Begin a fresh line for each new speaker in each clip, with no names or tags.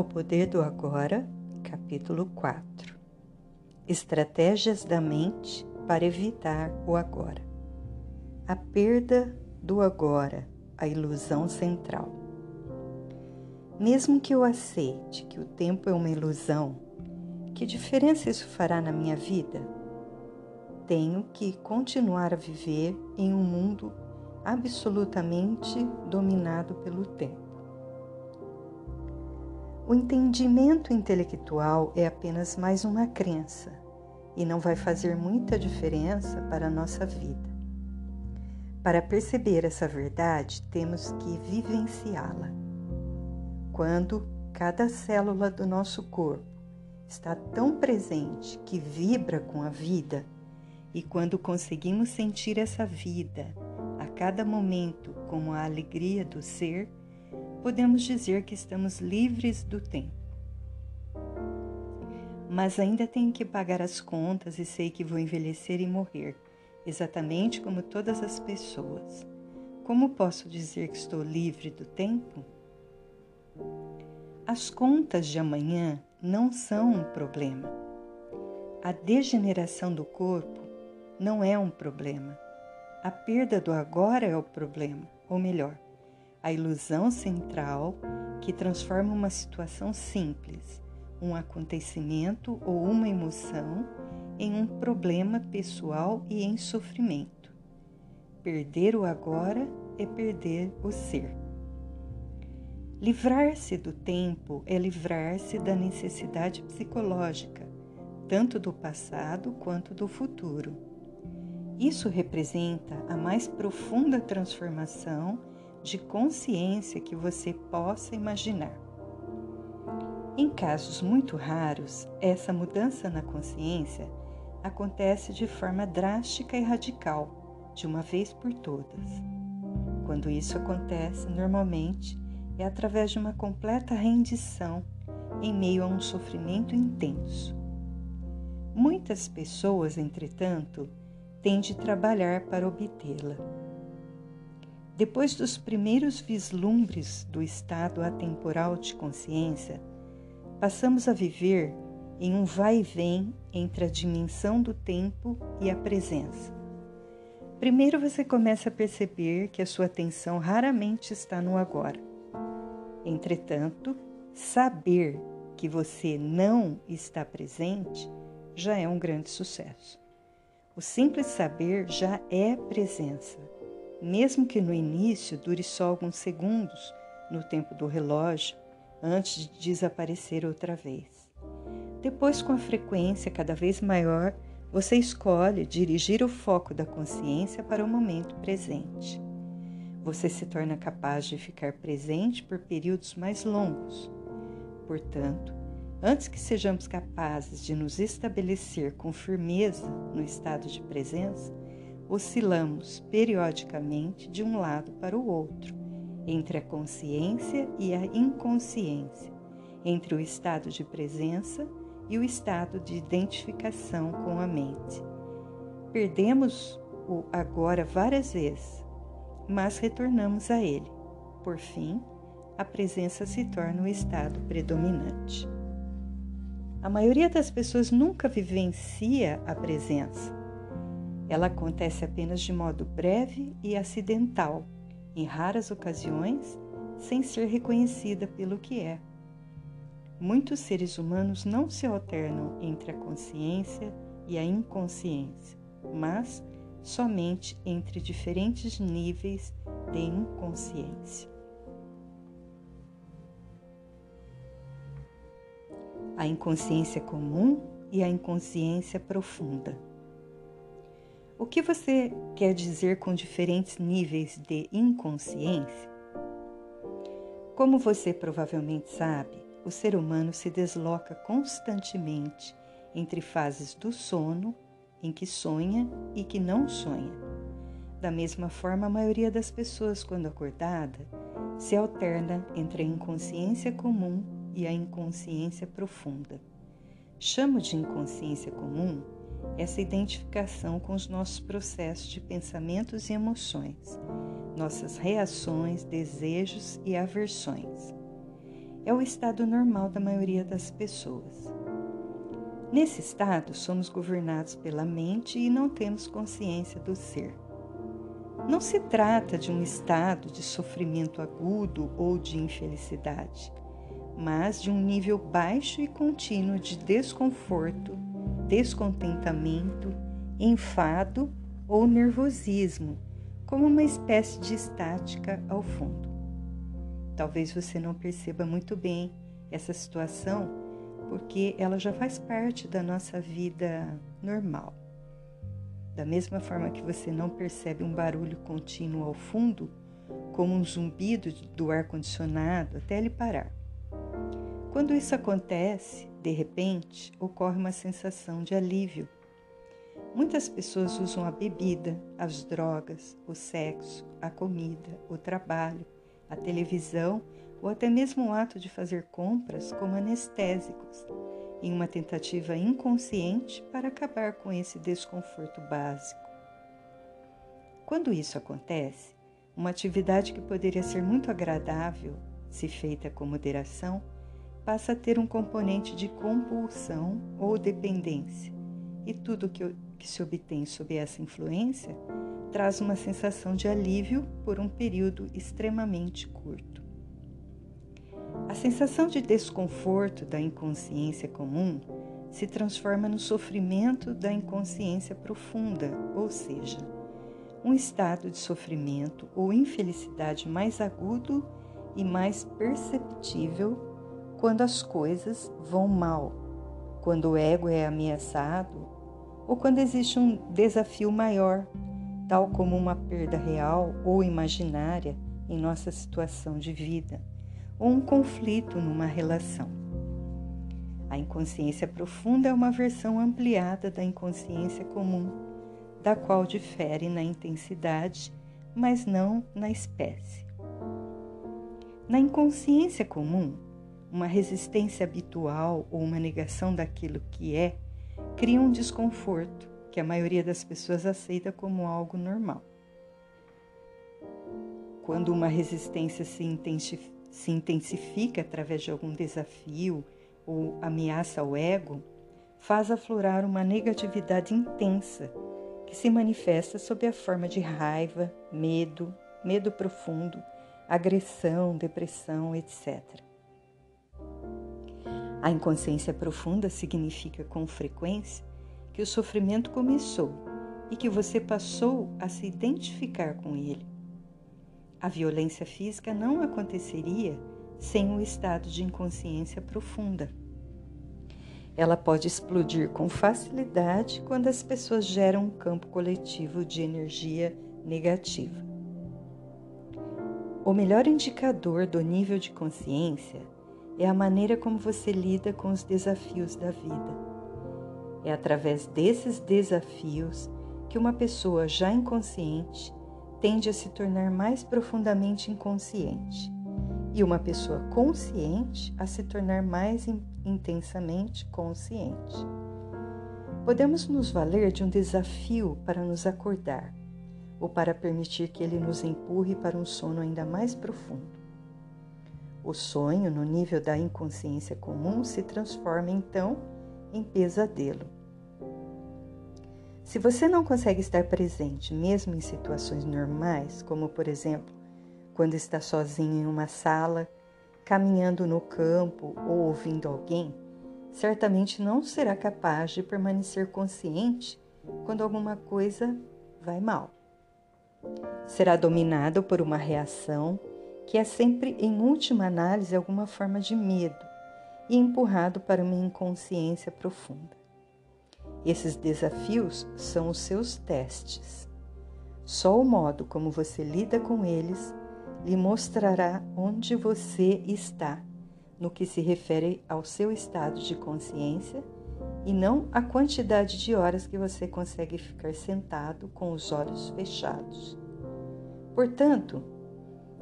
O Poder do Agora, capítulo 4 Estratégias da mente para evitar o agora. A perda do agora, a ilusão central. Mesmo que eu aceite que o tempo é uma ilusão, que diferença isso fará na minha vida? Tenho que continuar a viver em um mundo absolutamente dominado pelo tempo. O entendimento intelectual é apenas mais uma crença e não vai fazer muita diferença para a nossa vida. Para perceber essa verdade, temos que vivenciá-la. Quando cada célula do nosso corpo está tão presente que vibra com a vida, e quando conseguimos sentir essa vida a cada momento como a alegria do ser, podemos dizer que estamos livres do tempo. Mas ainda tenho que pagar as contas e sei que vou envelhecer e morrer, exatamente como todas as pessoas. Como posso dizer que estou livre do tempo? As contas de amanhã não são um problema. A degeneração do corpo não é um problema. A perda do agora é o problema, ou melhor, a ilusão central que transforma uma situação simples, um acontecimento ou uma emoção, em um problema pessoal e em sofrimento. Perder o agora é perder o ser. Livrar-se do tempo é livrar-se da necessidade psicológica, tanto do passado quanto do futuro. Isso representa a mais profunda transformação de consciência que você possa imaginar. Em casos muito raros, essa mudança na consciência acontece de forma drástica e radical, de uma vez por todas. Quando isso acontece, normalmente é através de uma completa rendição em meio a um sofrimento intenso. Muitas pessoas, entretanto, têm de trabalhar para obtê-la. Depois dos primeiros vislumbres do estado atemporal de consciência, passamos a viver em um vai e vem entre a dimensão do tempo e a presença. Primeiro você começa a perceber que a sua atenção raramente está no agora. Entretanto, saber que você não está presente já é um grande sucesso. O simples saber já é presença mesmo que no início dure só alguns segundos no tempo do relógio, antes de desaparecer outra vez. Depois, com a frequência cada vez maior, você escolhe dirigir o foco da consciência para o momento presente. Você se torna capaz de ficar presente por períodos mais longos. Portanto, antes que sejamos capazes de nos estabelecer com firmeza no estado de presença, oscilamos periodicamente de um lado para o outro, entre a consciência e a inconsciência, entre o estado de presença e o estado de identificação com a mente. Perdemos o agora várias vezes, mas retornamos a ele. Por fim, a presença se torna o estado predominante. A maioria das pessoas nunca vivencia a presença ela acontece apenas de modo breve e acidental, em raras ocasiões, sem ser reconhecida pelo que é. Muitos seres humanos não se alternam entre a consciência e a inconsciência, mas somente entre diferentes níveis de inconsciência. A inconsciência comum e a inconsciência profunda. O que você quer dizer com diferentes níveis de inconsciência? Como você provavelmente sabe, o ser humano se desloca constantemente entre fases do sono, em que sonha e que não sonha. Da mesma forma, a maioria das pessoas, quando acordada, se alterna entre a inconsciência comum e a inconsciência profunda. Chamo de inconsciência comum essa identificação com os nossos processos de pensamentos e emoções, nossas reações, desejos e aversões. é o estado normal da maioria das pessoas. Nesse estado, somos governados pela mente e não temos consciência do ser. Não se trata de um estado de sofrimento agudo ou de infelicidade, mas de um nível baixo e contínuo de desconforto, descontentamento, enfado ou nervosismo, como uma espécie de estática ao fundo. Talvez você não perceba muito bem essa situação, porque ela já faz parte da nossa vida normal. Da mesma forma que você não percebe um barulho contínuo ao fundo, como um zumbido do ar-condicionado até ele parar. Quando isso acontece, de repente, ocorre uma sensação de alívio. Muitas pessoas usam a bebida, as drogas, o sexo, a comida, o trabalho, a televisão ou até mesmo o ato de fazer compras como anestésicos, em uma tentativa inconsciente para acabar com esse desconforto básico. Quando isso acontece, uma atividade que poderia ser muito agradável, se feita com moderação, passa a ter um componente de compulsão ou dependência, e tudo que, que se obtém sob essa influência traz uma sensação de alívio por um período extremamente curto. A sensação de desconforto da inconsciência comum se transforma no sofrimento da inconsciência profunda, ou seja, um estado de sofrimento ou infelicidade mais agudo e mais perceptível quando as coisas vão mal, quando o ego é ameaçado ou quando existe um desafio maior tal como uma perda real ou imaginária em nossa situação de vida, ou um conflito numa relação. A inconsciência profunda é uma versão ampliada da inconsciência comum, da qual difere na intensidade, mas não na espécie. Na inconsciência comum, uma resistência habitual ou uma negação daquilo que é cria um desconforto que a maioria das pessoas aceita como algo normal. Quando uma resistência se intensifica, através de algum desafio ou ameaça ao ego, faz aflorar uma negatividade intensa que se manifesta sob a forma de raiva, medo, medo profundo, agressão, depressão, etc. A inconsciência profunda significa com frequência que o sofrimento começou e que você passou a se identificar com ele. A violência física não aconteceria sem o estado de inconsciência profunda. Ela pode explodir com facilidade quando as pessoas geram um campo coletivo de energia negativa. O melhor indicador do nível de consciência é a maneira como você lida com os desafios da vida. É através desses desafios que uma pessoa já inconsciente tende a se tornar mais profundamente inconsciente e uma pessoa consciente a se tornar mais intensamente consciente. Podemos nos valer de um desafio para nos acordar ou para permitir que ele nos empurre para um sono ainda mais profundo. O sonho, no nível da inconsciência comum, se transforma então em pesadelo. Se você não consegue estar presente, mesmo em situações normais, como por exemplo, quando está sozinho em uma sala, caminhando no campo ou ouvindo alguém, certamente não será capaz de permanecer consciente quando alguma coisa vai mal. Será dominado por uma reação que é sempre, em última análise, alguma forma de medo e empurrado para uma inconsciência profunda. Esses desafios são os seus testes. Só o modo como você lida com eles lhe mostrará onde você está no que se refere ao seu estado de consciência e não a quantidade de horas que você consegue ficar sentado com os olhos fechados. Portanto,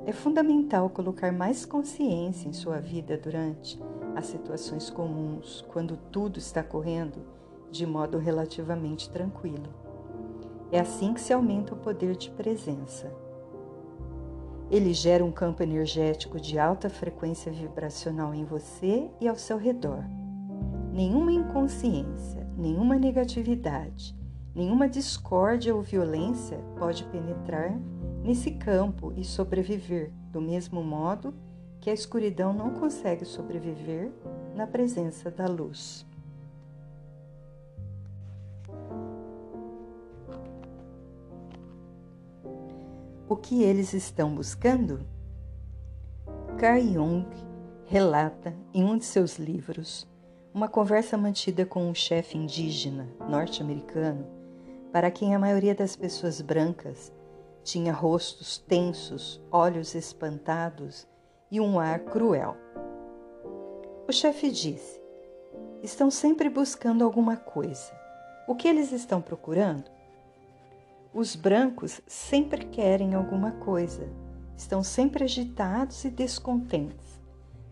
é fundamental colocar mais consciência em sua vida durante as situações comuns, quando tudo está correndo de modo relativamente tranquilo. É assim que se aumenta o poder de presença. Ele gera um campo energético de alta frequência vibracional em você e ao seu redor. Nenhuma inconsciência, nenhuma negatividade, nenhuma discórdia ou violência pode penetrar nesse campo e sobreviver, do mesmo modo que a escuridão não consegue sobreviver na presença da luz. O que eles estão buscando? Carl Jung relata em um de seus livros uma conversa mantida com um chefe indígena norte-americano para quem a maioria das pessoas brancas tinha rostos tensos, olhos espantados e um ar cruel. O chefe disse: Estão sempre buscando alguma coisa. O que eles estão procurando? Os brancos sempre querem alguma coisa, estão sempre agitados e descontentes.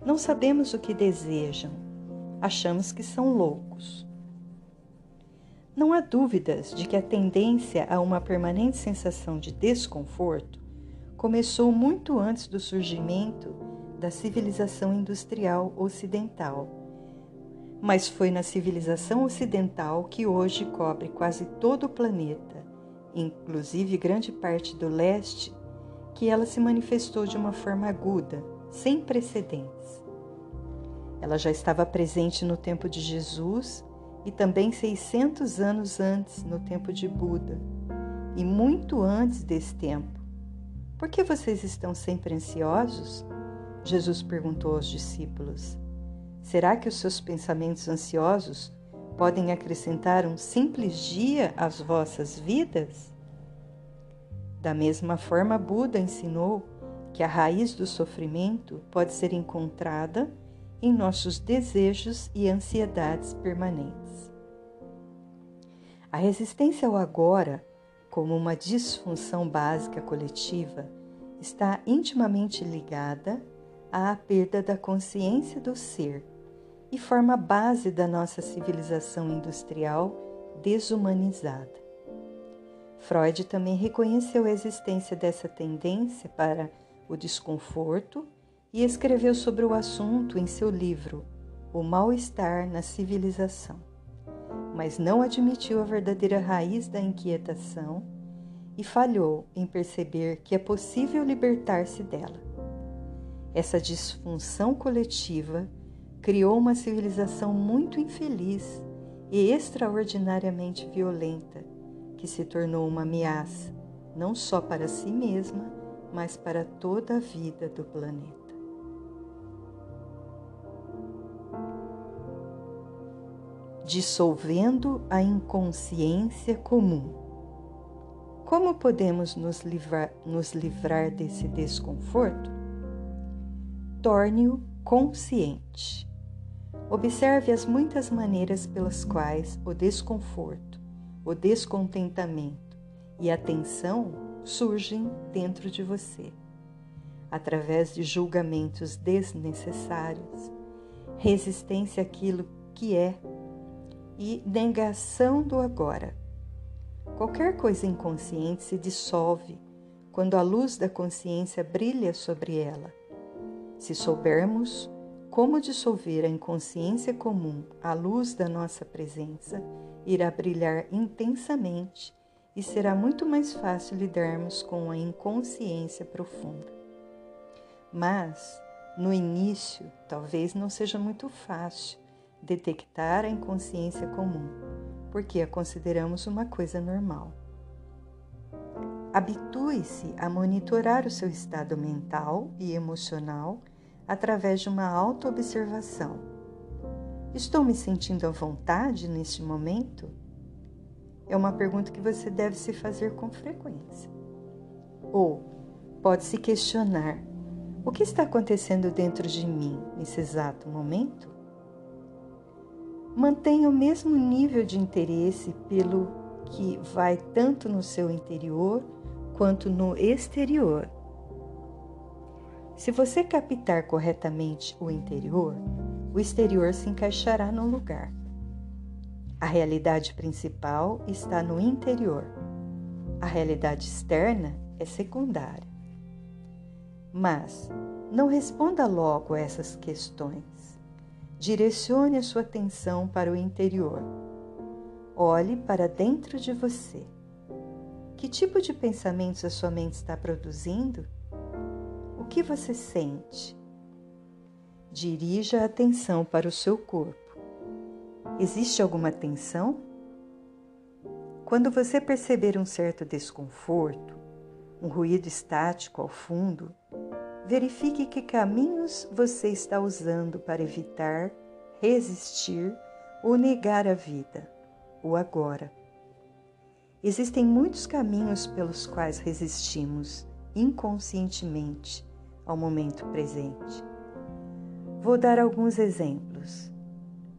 Não sabemos o que desejam, achamos que são loucos. Não há dúvidas de que a tendência a uma permanente sensação de desconforto começou muito antes do surgimento da civilização industrial ocidental. Mas foi na civilização ocidental que hoje cobre quase todo o planeta inclusive grande parte do leste, que ela se manifestou de uma forma aguda, sem precedentes. Ela já estava presente no tempo de Jesus e também 600 anos antes, no tempo de Buda, e muito antes desse tempo. Por que vocês estão sempre ansiosos? Jesus perguntou aos discípulos. Será que os seus pensamentos ansiosos podem acrescentar um simples dia às vossas vidas? Da mesma forma, Buda ensinou que a raiz do sofrimento pode ser encontrada em nossos desejos e ansiedades permanentes. A resistência ao agora, como uma disfunção básica coletiva, está intimamente ligada à perda da consciência do ser e forma a base da nossa civilização industrial desumanizada. Freud também reconheceu a existência dessa tendência para o desconforto e escreveu sobre o assunto em seu livro O Mal-Estar na Civilização, mas não admitiu a verdadeira raiz da inquietação e falhou em perceber que é possível libertar-se dela. Essa disfunção coletiva criou uma civilização muito infeliz e extraordinariamente violenta, que se tornou uma ameaça não só para si mesma, mas para toda a vida do planeta. Dissolvendo a inconsciência comum. Como podemos nos livrar, nos livrar desse desconforto? Torne-o consciente. Observe as muitas maneiras pelas quais o desconforto, o descontentamento e a tensão surgem dentro de você, através de julgamentos desnecessários, resistência àquilo que é e negação do agora. Qualquer coisa inconsciente se dissolve quando a luz da consciência brilha sobre ela. Se soubermos como dissolver a inconsciência comum à luz da nossa presença irá brilhar intensamente e será muito mais fácil lidarmos com a inconsciência profunda. Mas, no início, talvez não seja muito fácil detectar a inconsciência comum, porque a consideramos uma coisa normal. Habitue-se a monitorar o seu estado mental e emocional através de uma autoobservação. Estou me sentindo à vontade neste momento? É uma pergunta que você deve se fazer com frequência. Ou pode se questionar: o que está acontecendo dentro de mim nesse exato momento? Mantenha o mesmo nível de interesse pelo que vai tanto no seu interior quanto no exterior se você captar corretamente o interior, o exterior se encaixará no lugar. A realidade principal está no interior. A realidade externa é secundária. Mas não responda logo a essas questões. Direcione a sua atenção para o interior. Olhe para dentro de você. Que tipo de pensamentos a sua mente está produzindo? O que você sente? Dirija a atenção para o seu corpo. Existe alguma tensão? Quando você perceber um certo desconforto, um ruído estático ao fundo, verifique que caminhos você está usando para evitar, resistir ou negar a vida, o agora. Existem muitos caminhos pelos quais resistimos inconscientemente ao momento presente. Vou dar alguns exemplos.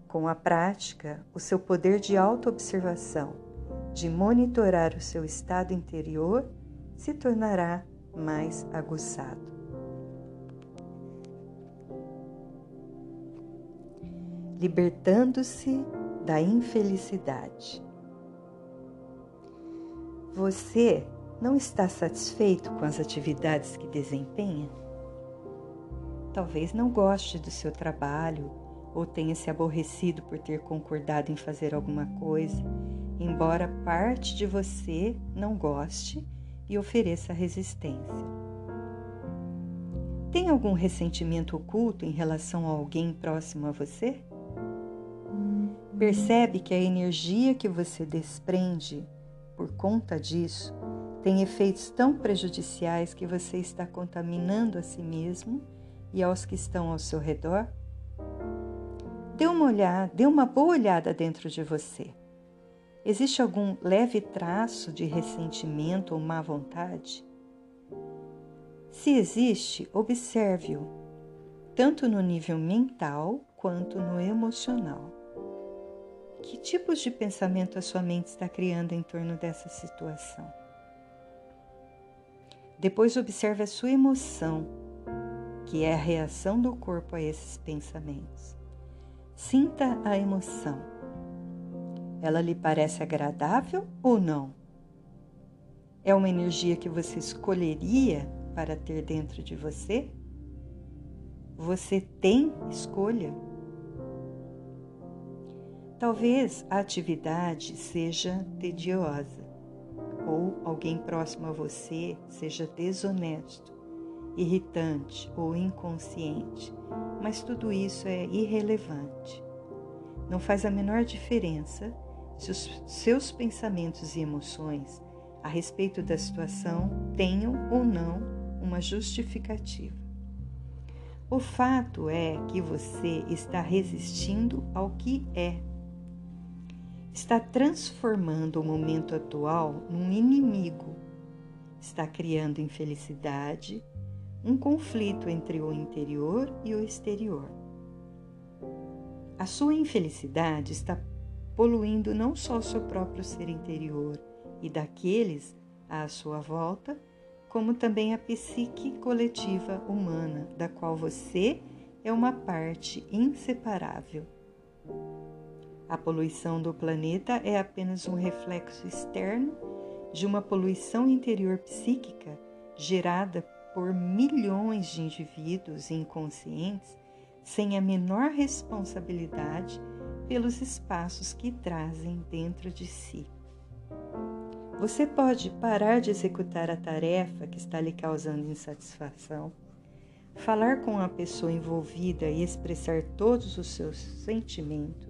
Com a prática, o seu poder de autoobservação, de monitorar o seu estado interior, se tornará mais aguçado. Libertando-se da infelicidade. Você não está satisfeito com as atividades que desempenha? Talvez não goste do seu trabalho ou tenha se aborrecido por ter concordado em fazer alguma coisa, embora parte de você não goste e ofereça resistência. Tem algum ressentimento oculto em relação a alguém próximo a você? Percebe que a energia que você desprende por conta disso tem efeitos tão prejudiciais que você está contaminando a si mesmo e aos que estão ao seu redor? Dê uma olhada, dê uma boa olhada dentro de você. Existe algum leve traço de ressentimento ou má vontade? Se existe, observe-o, tanto no nível mental quanto no emocional. Que tipos de pensamento a sua mente está criando em torno dessa situação? Depois observe a sua emoção que é a reação do corpo a esses pensamentos. Sinta a emoção. Ela lhe parece agradável ou não? É uma energia que você escolheria para ter dentro de você? Você tem escolha? Talvez a atividade seja tediosa ou alguém próximo a você seja desonesto irritante ou inconsciente, mas tudo isso é irrelevante. Não faz a menor diferença se os seus pensamentos e emoções a respeito da situação tenham ou não uma justificativa. O fato é que você está resistindo ao que é. Está transformando o momento atual num inimigo. Está criando infelicidade, um conflito entre o interior e o exterior. A sua infelicidade está poluindo não só o seu próprio ser interior e daqueles à sua volta, como também a psique coletiva humana, da qual você é uma parte inseparável. A poluição do planeta é apenas um reflexo externo de uma poluição interior psíquica gerada por milhões de indivíduos inconscientes sem a menor responsabilidade pelos espaços que trazem dentro de si. Você pode parar de executar a tarefa que está lhe causando insatisfação, falar com a pessoa envolvida e expressar todos os seus sentimentos,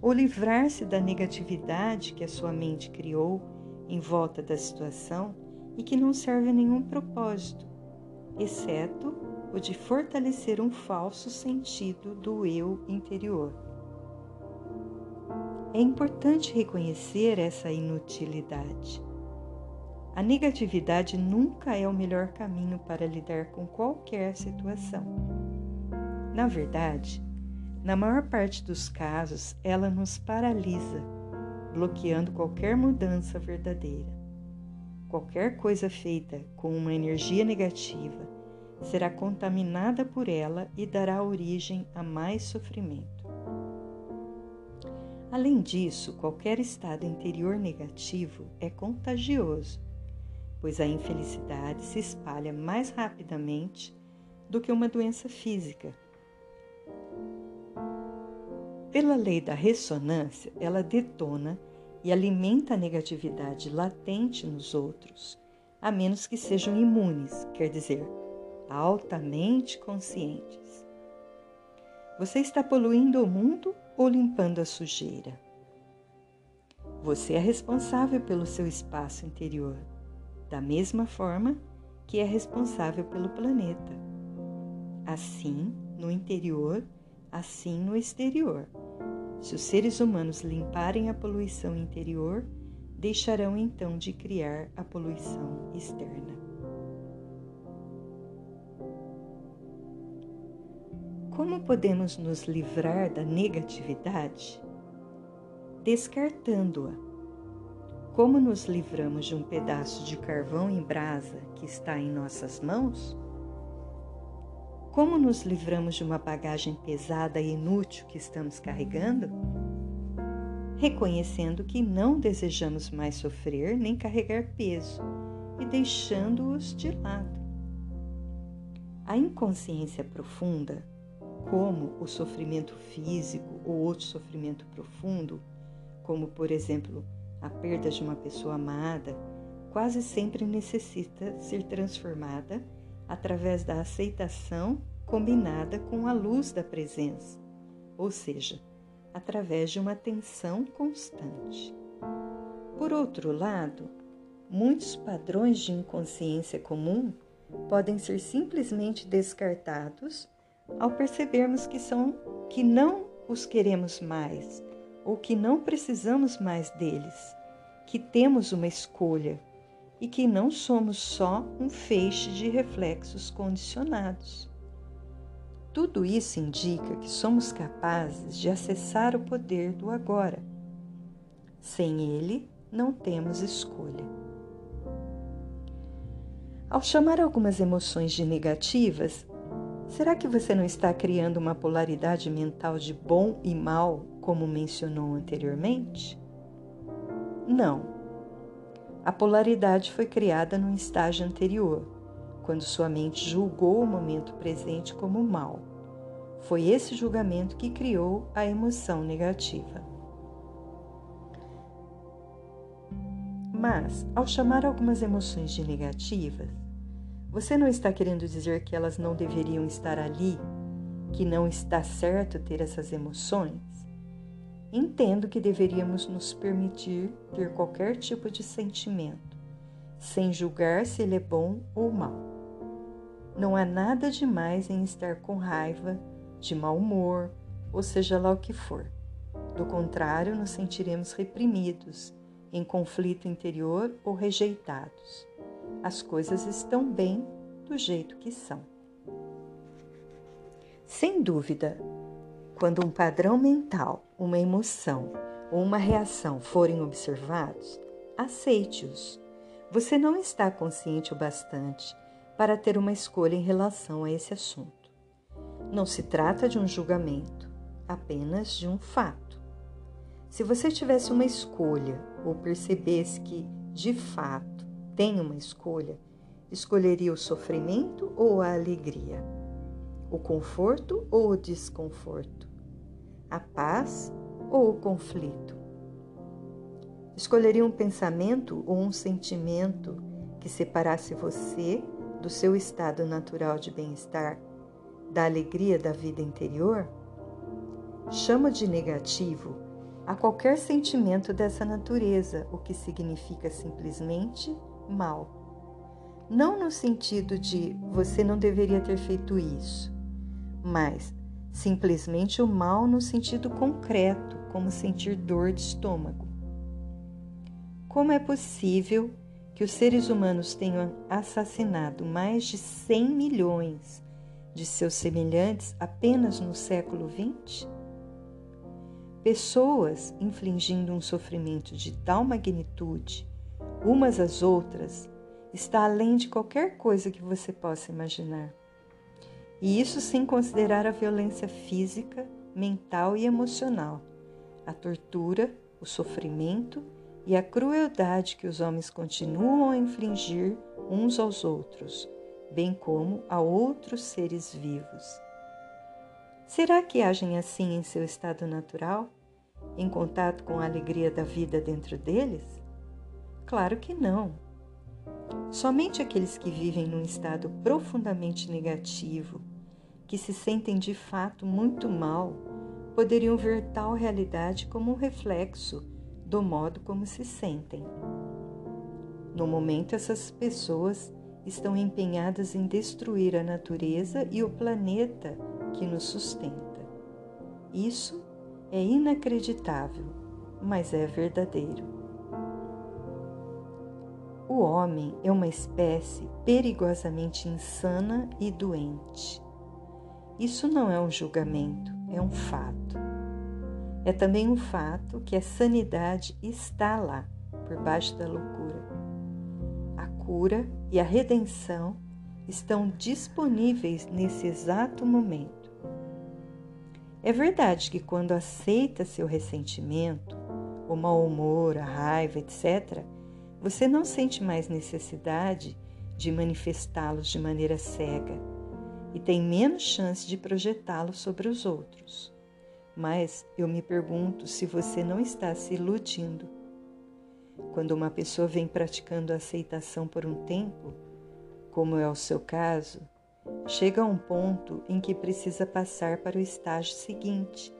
ou livrar-se da negatividade que a sua mente criou em volta da situação e que não serve a nenhum propósito exceto o de fortalecer um falso sentido do eu interior. É importante reconhecer essa inutilidade. A negatividade nunca é o melhor caminho para lidar com qualquer situação. Na verdade, na maior parte dos casos, ela nos paralisa, bloqueando qualquer mudança verdadeira. Qualquer coisa feita com uma energia negativa será contaminada por ela e dará origem a mais sofrimento. Além disso, qualquer estado interior negativo é contagioso, pois a infelicidade se espalha mais rapidamente do que uma doença física. Pela lei da ressonância, ela detona e alimenta a negatividade latente nos outros, a menos que sejam imunes, quer dizer, altamente conscientes. Você está poluindo o mundo ou limpando a sujeira? Você é responsável pelo seu espaço interior, da mesma forma que é responsável pelo planeta. Assim, no interior, assim no exterior. Se os seres humanos limparem a poluição interior, deixarão então de criar a poluição externa. Como podemos nos livrar da negatividade? Descartando-a. Como nos livramos de um pedaço de carvão em brasa que está em nossas mãos? Como nos livramos de uma bagagem pesada e inútil que estamos carregando? Reconhecendo que não desejamos mais sofrer nem carregar peso e deixando-os de lado. A inconsciência profunda, como o sofrimento físico ou outro sofrimento profundo, como por exemplo a perda de uma pessoa amada, quase sempre necessita ser transformada através da aceitação combinada com a luz da presença, ou seja, através de uma atenção constante. Por outro lado, muitos padrões de inconsciência comum podem ser simplesmente descartados ao percebermos que são que não os queremos mais ou que não precisamos mais deles, que temos uma escolha e que não somos só um feixe de reflexos condicionados. Tudo isso indica que somos capazes de acessar o poder do agora. Sem ele, não temos escolha. Ao chamar algumas emoções de negativas, será que você não está criando uma polaridade mental de bom e mal, como mencionou anteriormente? Não. A polaridade foi criada no estágio anterior, quando sua mente julgou o momento presente como mal. Foi esse julgamento que criou a emoção negativa. Mas, ao chamar algumas emoções de negativas, você não está querendo dizer que elas não deveriam estar ali, que não está certo ter essas emoções? Entendo que deveríamos nos permitir ter qualquer tipo de sentimento, sem julgar se ele é bom ou mal. Não há nada demais em estar com raiva, de mau humor, ou seja lá o que for. Do contrário, nos sentiremos reprimidos, em conflito interior ou rejeitados. As coisas estão bem do jeito que são. Sem dúvida, quando um padrão mental, uma emoção ou uma reação forem observados, aceite-os. Você não está consciente o bastante para ter uma escolha em relação a esse assunto. Não se trata de um julgamento, apenas de um fato. Se você tivesse uma escolha ou percebesse que, de fato, tem uma escolha, escolheria o sofrimento ou a alegria? O conforto ou o desconforto? A paz ou o conflito? Escolheria um pensamento ou um sentimento que separasse você do seu estado natural de bem-estar, da alegria da vida interior? Chama de negativo a qualquer sentimento dessa natureza, o que significa simplesmente mal. Não no sentido de você não deveria ter feito isso, mas simplesmente o mal no sentido concreto, como sentir dor de estômago. Como é possível que os seres humanos tenham assassinado mais de 100 milhões de seus semelhantes apenas no século XX? Pessoas infligindo um sofrimento de tal magnitude, umas às outras, está além de qualquer coisa que você possa imaginar. E isso sem considerar a violência física, mental e emocional, a tortura, o sofrimento e a crueldade que os homens continuam a infligir uns aos outros, bem como a outros seres vivos. Será que agem assim em seu estado natural, em contato com a alegria da vida dentro deles? Claro que não. Somente aqueles que vivem num estado profundamente negativo, que se sentem de fato muito mal, poderiam ver tal realidade como um reflexo do modo como se sentem. No momento, essas pessoas estão empenhadas em destruir a natureza e o planeta que nos sustenta. Isso é inacreditável, mas é verdadeiro. O homem é uma espécie perigosamente insana e doente. Isso não é um julgamento, é um fato. É também um fato que a sanidade está lá, por baixo da loucura. A cura e a redenção estão disponíveis nesse exato momento. É verdade que quando aceita seu ressentimento, o mau humor, a raiva, etc., você não sente mais necessidade de manifestá-los de maneira cega e tem menos chance de projetá-los sobre os outros. Mas eu me pergunto se você não está se iludindo. Quando uma pessoa vem praticando a aceitação por um tempo, como é o seu caso, chega a um ponto em que precisa passar para o estágio seguinte,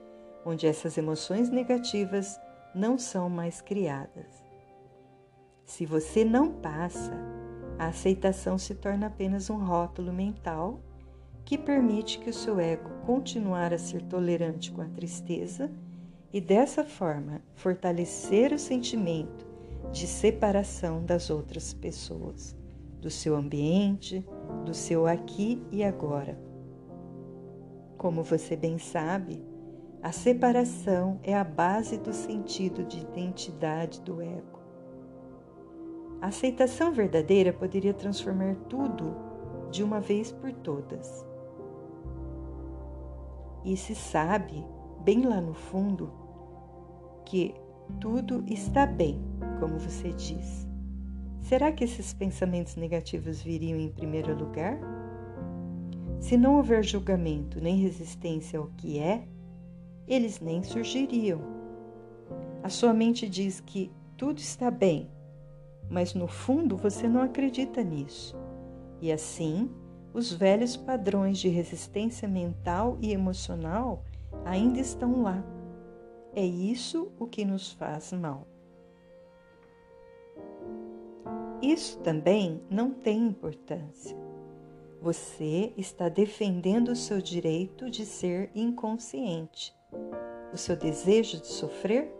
onde essas emoções negativas não são mais criadas. Se você não passa, a aceitação se torna apenas um rótulo mental que permite que o seu ego continuar a ser tolerante com a tristeza e dessa forma fortalecer o sentimento de separação das outras pessoas, do seu ambiente, do seu aqui e agora. Como você bem sabe, a separação é a base do sentido de identidade do ego. A aceitação verdadeira poderia transformar tudo de uma vez por todas. E se sabe, bem lá no fundo, que tudo está bem, como você diz. Será que esses pensamentos negativos viriam em primeiro lugar? Se não houver julgamento nem resistência ao que é, eles nem surgiriam. A sua mente diz que tudo está bem, mas no fundo você não acredita nisso. E assim, os velhos padrões de resistência mental e emocional ainda estão lá. É isso o que nos faz mal. Isso também não tem importância. Você está defendendo o seu direito de ser inconsciente, o seu desejo de sofrer?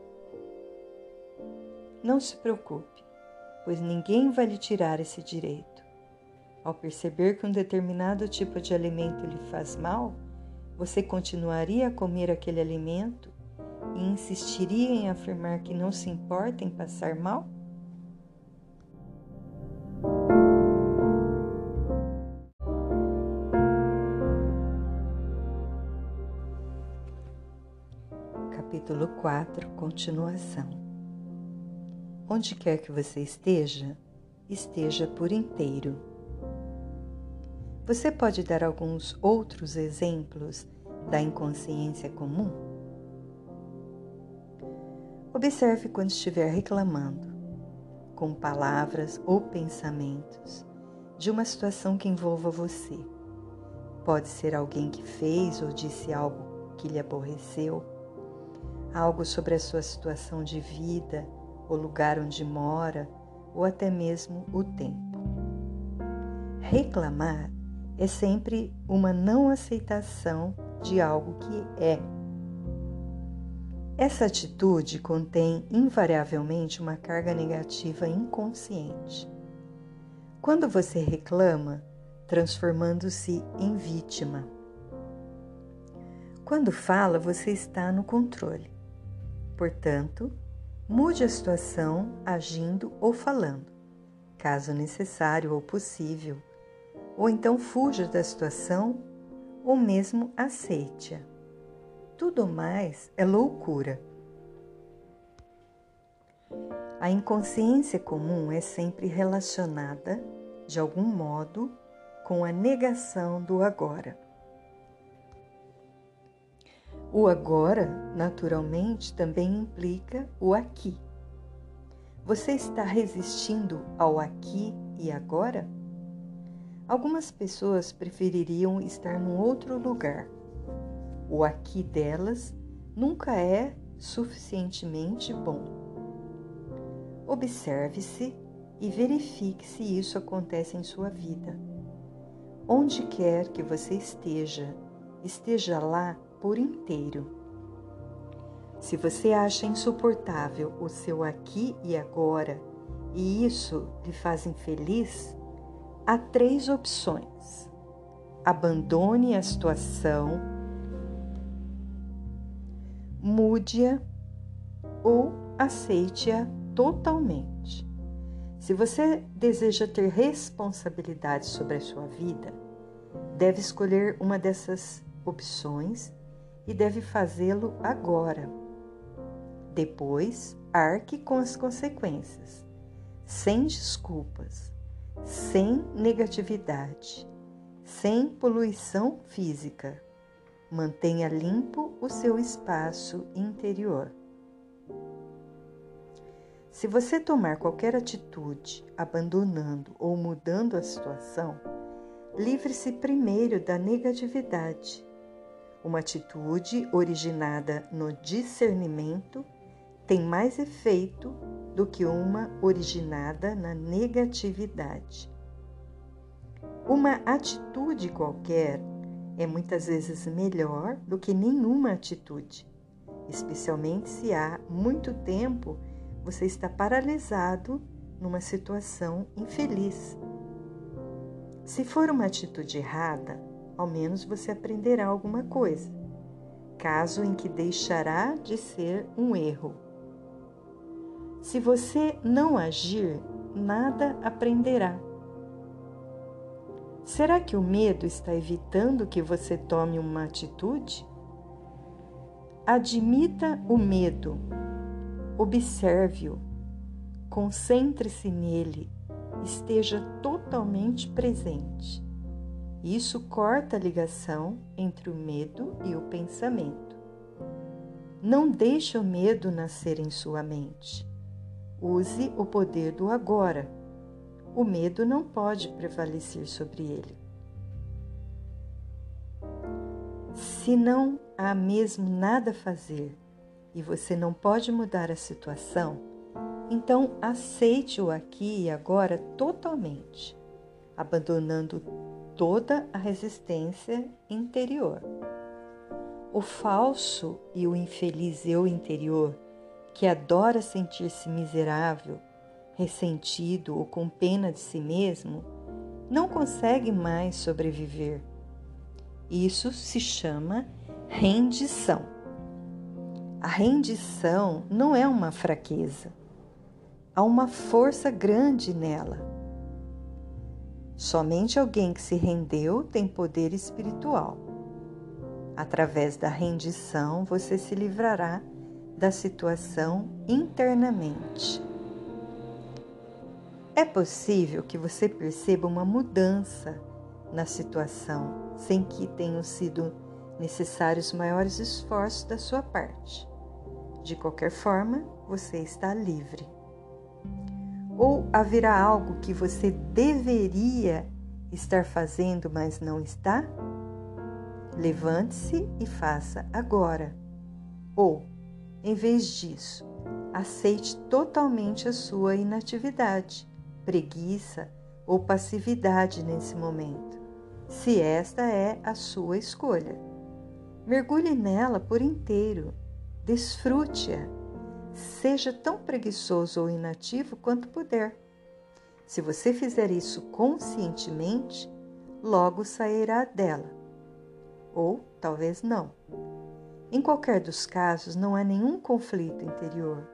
Não se preocupe, pois ninguém vai lhe tirar esse direito. Ao perceber que um determinado tipo de alimento lhe faz mal, você continuaria a comer aquele alimento e insistiria em afirmar que não se importa em passar mal? Capítulo 4 Continuação Onde quer que você esteja, esteja por inteiro. Você pode dar alguns outros exemplos da inconsciência comum? Observe quando estiver reclamando, com palavras ou pensamentos, de uma situação que envolva você. Pode ser alguém que fez ou disse algo que lhe aborreceu, algo sobre a sua situação de vida, o lugar onde mora ou até mesmo o tempo. Reclamar é sempre uma não aceitação de algo que é essa atitude contém invariavelmente uma carga negativa inconsciente. Quando você reclama, transformando-se em vítima. Quando fala, você está no controle. Portanto, mude a situação agindo ou falando, caso necessário ou possível, ou então fuja da situação ou mesmo aceite-a. Tudo mais é loucura. A inconsciência comum é sempre relacionada, de algum modo, com a negação do agora. O agora, naturalmente, também implica o aqui. Você está resistindo ao aqui e agora? Algumas pessoas prefeririam estar num outro lugar. O aqui delas nunca é suficientemente bom. Observe-se e verifique se isso acontece em sua vida. Onde quer que você esteja, esteja lá por inteiro. Se você acha insuportável o seu aqui e agora e isso lhe faz infeliz, há três opções. Abandone a situação, mude-a ou aceite-a totalmente. Se você deseja ter responsabilidade sobre a sua vida, deve escolher uma dessas opções e deve fazê-lo agora. Depois, arque com as consequências, sem desculpas, sem negatividade, sem poluição física. Mantenha limpo o seu espaço interior. Se você tomar qualquer atitude, abandonando ou mudando a situação, livre-se primeiro da negatividade. Uma atitude originada no discernimento tem mais efeito do que uma originada na negatividade. Uma atitude qualquer é muitas vezes melhor do que nenhuma atitude, especialmente se há muito tempo você está paralisado numa situação infeliz. Se for uma atitude errada, ao menos você aprenderá alguma coisa, caso em que deixará de ser um erro. Se você não agir, nada aprenderá. Será que o medo está evitando que você tome uma atitude? Admita o medo Observe-o, concentre-se nele, esteja totalmente presente. Isso corta a ligação entre o medo e o pensamento. Não deixe o medo nascer em sua mente. Use o poder do agora. O medo não pode prevalecer sobre ele. Se não há mesmo nada a fazer, e você não pode mudar a situação, então aceite-o aqui e agora totalmente, abandonando toda a resistência interior. O falso e o infeliz eu interior, que adora sentir-se miserável, ressentido ou com pena de si mesmo, não consegue mais sobreviver. Isso se chama rendição. A rendição não é uma fraqueza, há uma força grande nela. Somente alguém que se rendeu tem poder espiritual. Através da rendição, você se livrará da situação internamente. É possível que você perceba uma mudança na situação sem que tenham sido necessários maiores esforços da sua parte. De qualquer forma, você está livre. Ou haverá algo que você deveria estar fazendo, mas não está? Levante-se e faça agora. Ou, em vez disso, aceite totalmente a sua inatividade, preguiça ou passividade nesse momento, se esta é a sua escolha. Mergulhe nela por inteiro Desfrute-a. Seja tão preguiçoso ou inativo quanto puder. Se você fizer isso conscientemente, logo sairá dela. Ou talvez não. Em qualquer dos casos, não há nenhum conflito interior,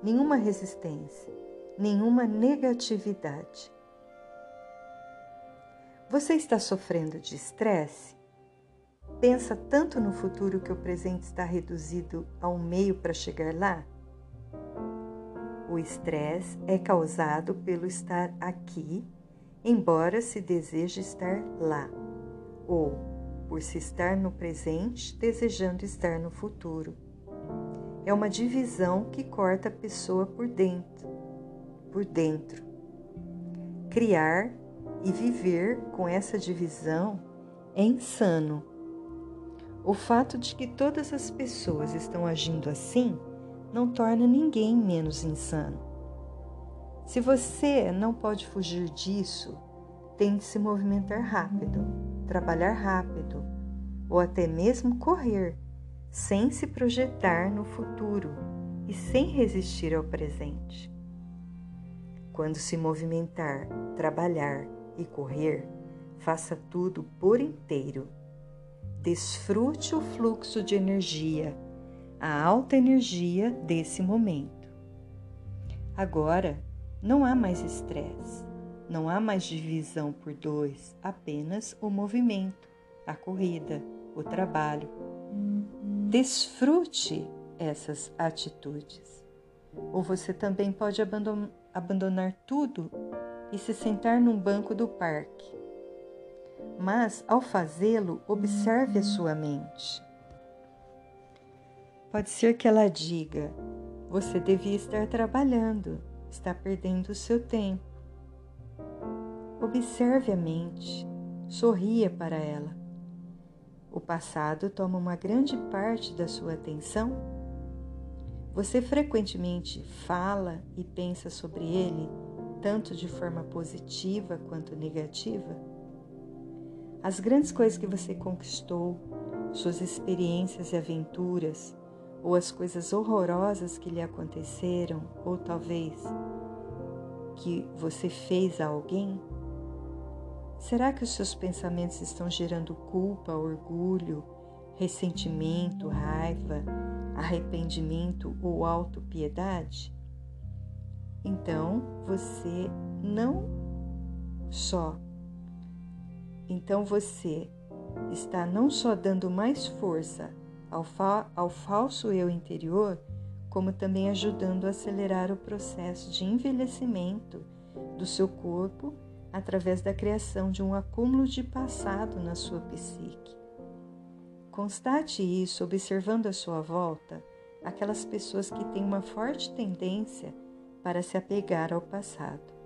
nenhuma resistência, nenhuma negatividade. Você está sofrendo de estresse? Pensa tanto no futuro que o presente está reduzido a um meio para chegar lá? O estresse é causado pelo estar aqui, embora se deseje estar lá, ou por se estar no presente, desejando estar no futuro. É uma divisão que corta a pessoa por dentro, por dentro. Criar e viver com essa divisão é insano. O fato de que todas as pessoas estão agindo assim não torna ninguém menos insano. Se você não pode fugir disso, tem de se movimentar rápido, trabalhar rápido, ou até mesmo correr, sem se projetar no futuro e sem resistir ao presente. Quando se movimentar, trabalhar e correr, faça tudo por inteiro. Desfrute o fluxo de energia a alta energia desse momento. Agora, não há mais estresse, não há mais divisão por dois, apenas o movimento, a corrida, o trabalho. Desfrute essas atitudes. Ou você também pode abandonar tudo e se sentar num banco do parque. Mas, ao fazê-lo, observe a sua mente. Pode ser que ela diga: você devia estar trabalhando, está perdendo o seu tempo. Observe a mente, sorria para ela. O passado toma uma grande parte da sua atenção? Você frequentemente fala e pensa sobre ele, tanto de forma positiva quanto negativa? As grandes coisas que você conquistou, suas experiências e aventuras, ou as coisas horrorosas que lhe aconteceram, ou talvez que você fez a alguém? Será que os seus pensamentos estão gerando culpa, orgulho, ressentimento, raiva, arrependimento ou autopiedade? Então você não só. Então você está não só dando mais força ao, fa ao falso eu interior, como também ajudando a acelerar o processo de envelhecimento do seu corpo através da criação de um acúmulo de passado na sua psique. Constate isso observando à sua volta aquelas pessoas que têm uma forte tendência para se apegar ao passado.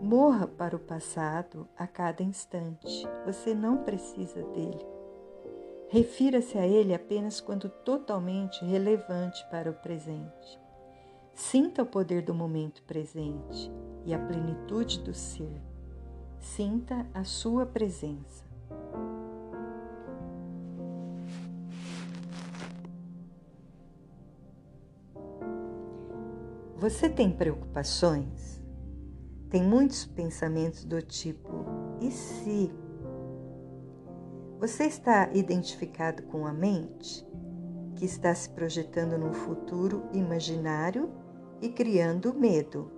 Morra para o passado a cada instante, você não precisa dele. Refira-se a ele apenas quando totalmente relevante para o presente. Sinta o poder do momento presente e a plenitude do ser. Sinta a sua presença. Você tem preocupações? Tem muitos pensamentos do tipo: e se? Você está identificado com a mente, que está se projetando num futuro imaginário e criando medo.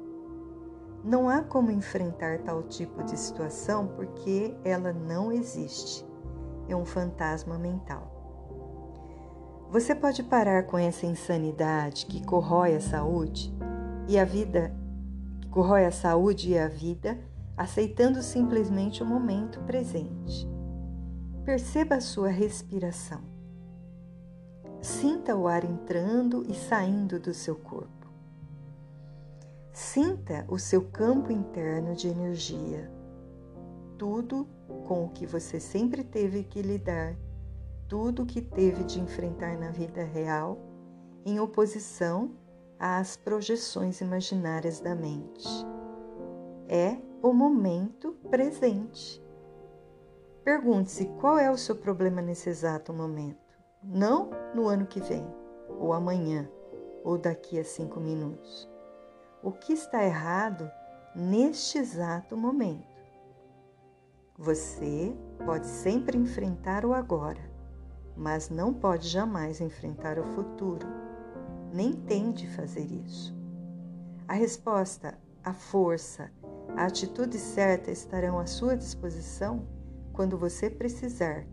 Não há como enfrentar tal tipo de situação porque ela não existe. É um fantasma mental. Você pode parar com essa insanidade que corrói a saúde e a vida, que corrói a saúde e a vida, aceitando simplesmente o momento presente. Perceba a sua respiração. Sinta o ar entrando e saindo do seu corpo. Sinta o seu campo interno de energia. Tudo com o que você sempre teve que lidar, tudo que teve de enfrentar na vida real, em oposição às projeções imaginárias da mente. É o momento presente. Pergunte-se qual é o seu problema nesse exato momento, não no ano que vem, ou amanhã, ou daqui a cinco minutos. O que está errado neste exato momento? Você pode sempre enfrentar o agora, mas não pode jamais enfrentar o futuro. Nem tente fazer isso. A resposta, a força, a atitude certa estarão à sua disposição quando você precisar,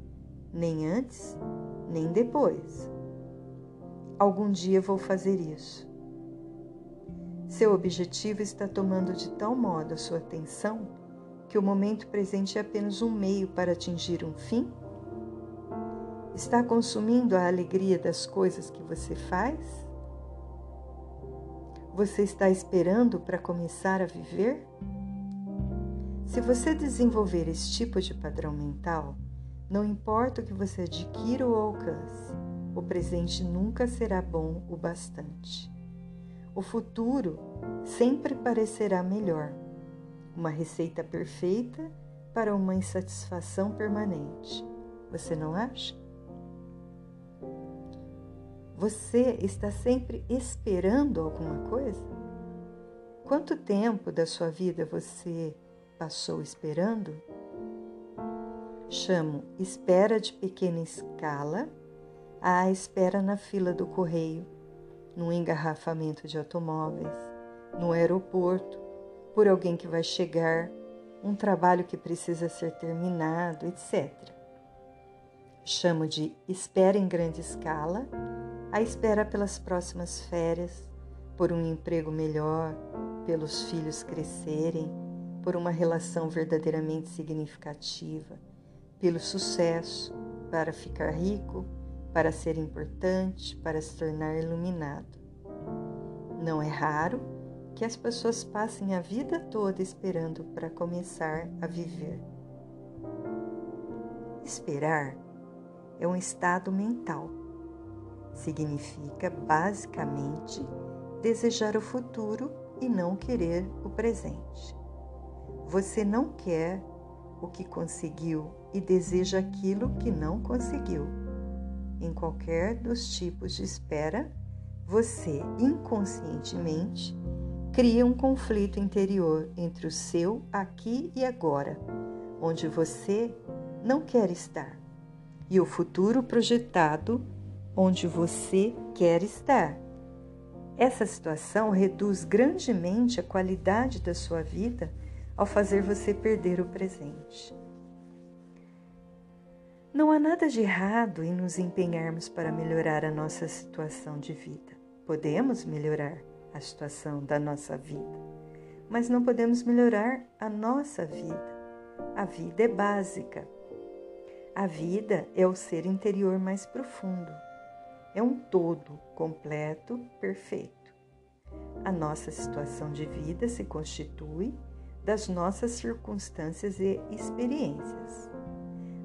nem antes, nem depois. Algum dia vou fazer isso. Seu objetivo está tomando de tal modo a sua atenção que o momento presente é apenas um meio para atingir um fim? Está consumindo a alegria das coisas que você faz? Você está esperando para começar a viver? Se você desenvolver esse tipo de padrão mental, não importa o que você adquira ou alcance, o presente nunca será bom o bastante. O futuro sempre parecerá melhor, uma receita perfeita para uma insatisfação permanente. Você não acha? Você está sempre esperando alguma coisa? Quanto tempo da sua vida você passou esperando? Chamo espera de pequena escala à espera na fila do correio, no engarrafamento de automóveis, no aeroporto, por alguém que vai chegar, um trabalho que precisa ser terminado, etc. Chamo de espera em grande escala a espera pelas próximas férias, por um emprego melhor, pelos filhos crescerem, por uma relação verdadeiramente significativa, pelo sucesso, para ficar rico, para ser importante, para se tornar iluminado. Não é raro que as pessoas passem a vida toda esperando para começar a viver. Esperar é um estado mental. Significa basicamente desejar o futuro e não querer o presente. Você não quer o que conseguiu e deseja aquilo que não conseguiu em qualquer dos tipos de espera, você inconscientemente cria um conflito interior entre o seu aqui e agora, onde você não quer estar, e o futuro projetado, onde você quer estar. Essa situação reduz grandemente a qualidade da sua vida ao fazer você perder o presente. Não há nada de errado em nos empenharmos para melhorar a nossa situação de vida. Podemos melhorar a situação da nossa vida, mas não podemos melhorar a nossa vida. A vida é básica. A vida é o ser interior mais profundo. É um todo completo, perfeito. A nossa situação de vida se constitui das nossas circunstâncias e experiências.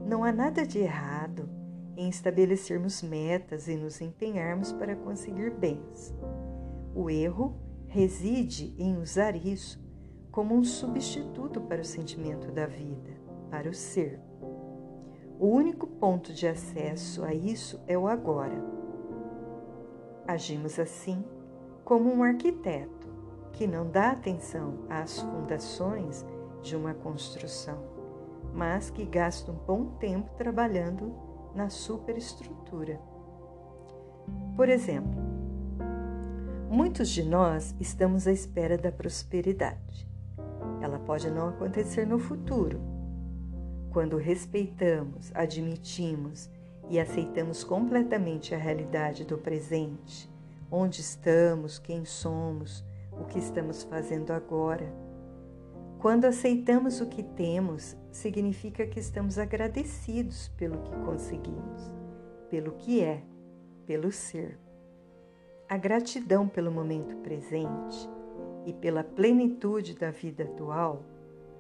Não há nada de errado em estabelecermos metas e nos empenharmos para conseguir bens. O erro reside em usar isso como um substituto para o sentimento da vida, para o ser. O único ponto de acesso a isso é o agora. Agimos assim como um arquiteto que não dá atenção às fundações de uma construção mas que gasta um bom tempo trabalhando na superestrutura. Por exemplo, muitos de nós estamos à espera da prosperidade. Ela pode não acontecer no futuro. Quando respeitamos, admitimos e aceitamos completamente a realidade do presente, onde estamos, quem somos, o que estamos fazendo agora, quando aceitamos o que temos, significa que estamos agradecidos pelo que conseguimos, pelo que é, pelo ser. A gratidão pelo momento presente e pela plenitude da vida atual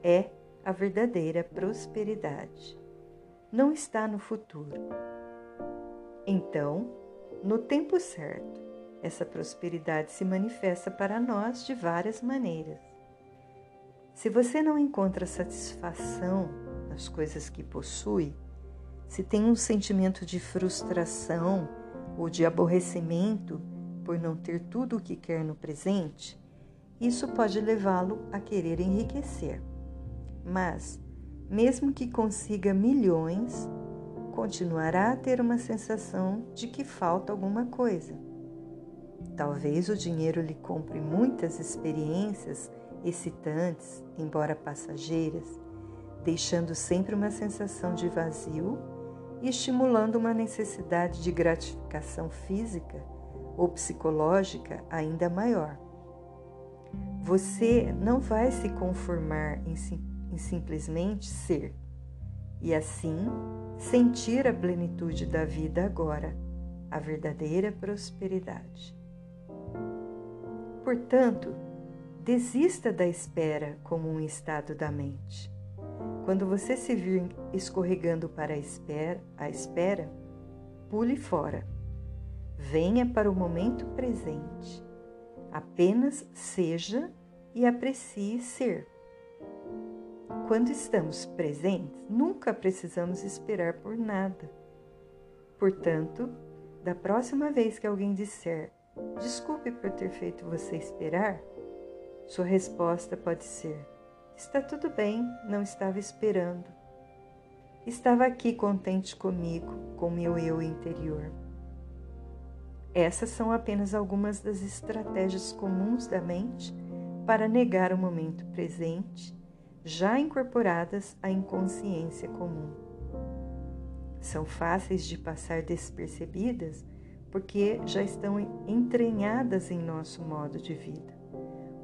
é a verdadeira prosperidade. Não está no futuro. Então, no tempo certo, essa prosperidade se manifesta para nós de várias maneiras. Se você não encontra satisfação nas coisas que possui, se tem um sentimento de frustração ou de aborrecimento por não ter tudo o que quer no presente, isso pode levá-lo a querer enriquecer. Mas, mesmo que consiga milhões, continuará a ter uma sensação de que falta alguma coisa. Talvez o dinheiro lhe compre muitas experiências excitantes, embora passageiras, deixando sempre uma sensação de vazio e estimulando uma necessidade de gratificação física ou psicológica ainda maior. Você não vai se conformar em, em simplesmente ser e assim sentir a plenitude da vida agora, a verdadeira prosperidade. Portanto, desista da espera como um estado da mente. Quando você se vir escorregando para a espera, a espera, pule fora. Venha para o momento presente. Apenas seja e aprecie ser. Quando estamos presentes, nunca precisamos esperar por nada. Portanto, da próxima vez que alguém disser desculpe por ter feito você esperar, sua resposta pode ser: está tudo bem, não estava esperando. Estava aqui contente comigo, com meu eu interior. Essas são apenas algumas das estratégias comuns da mente para negar o momento presente, já incorporadas à inconsciência comum. São fáceis de passar despercebidas porque já estão entranhadas em nosso modo de vida,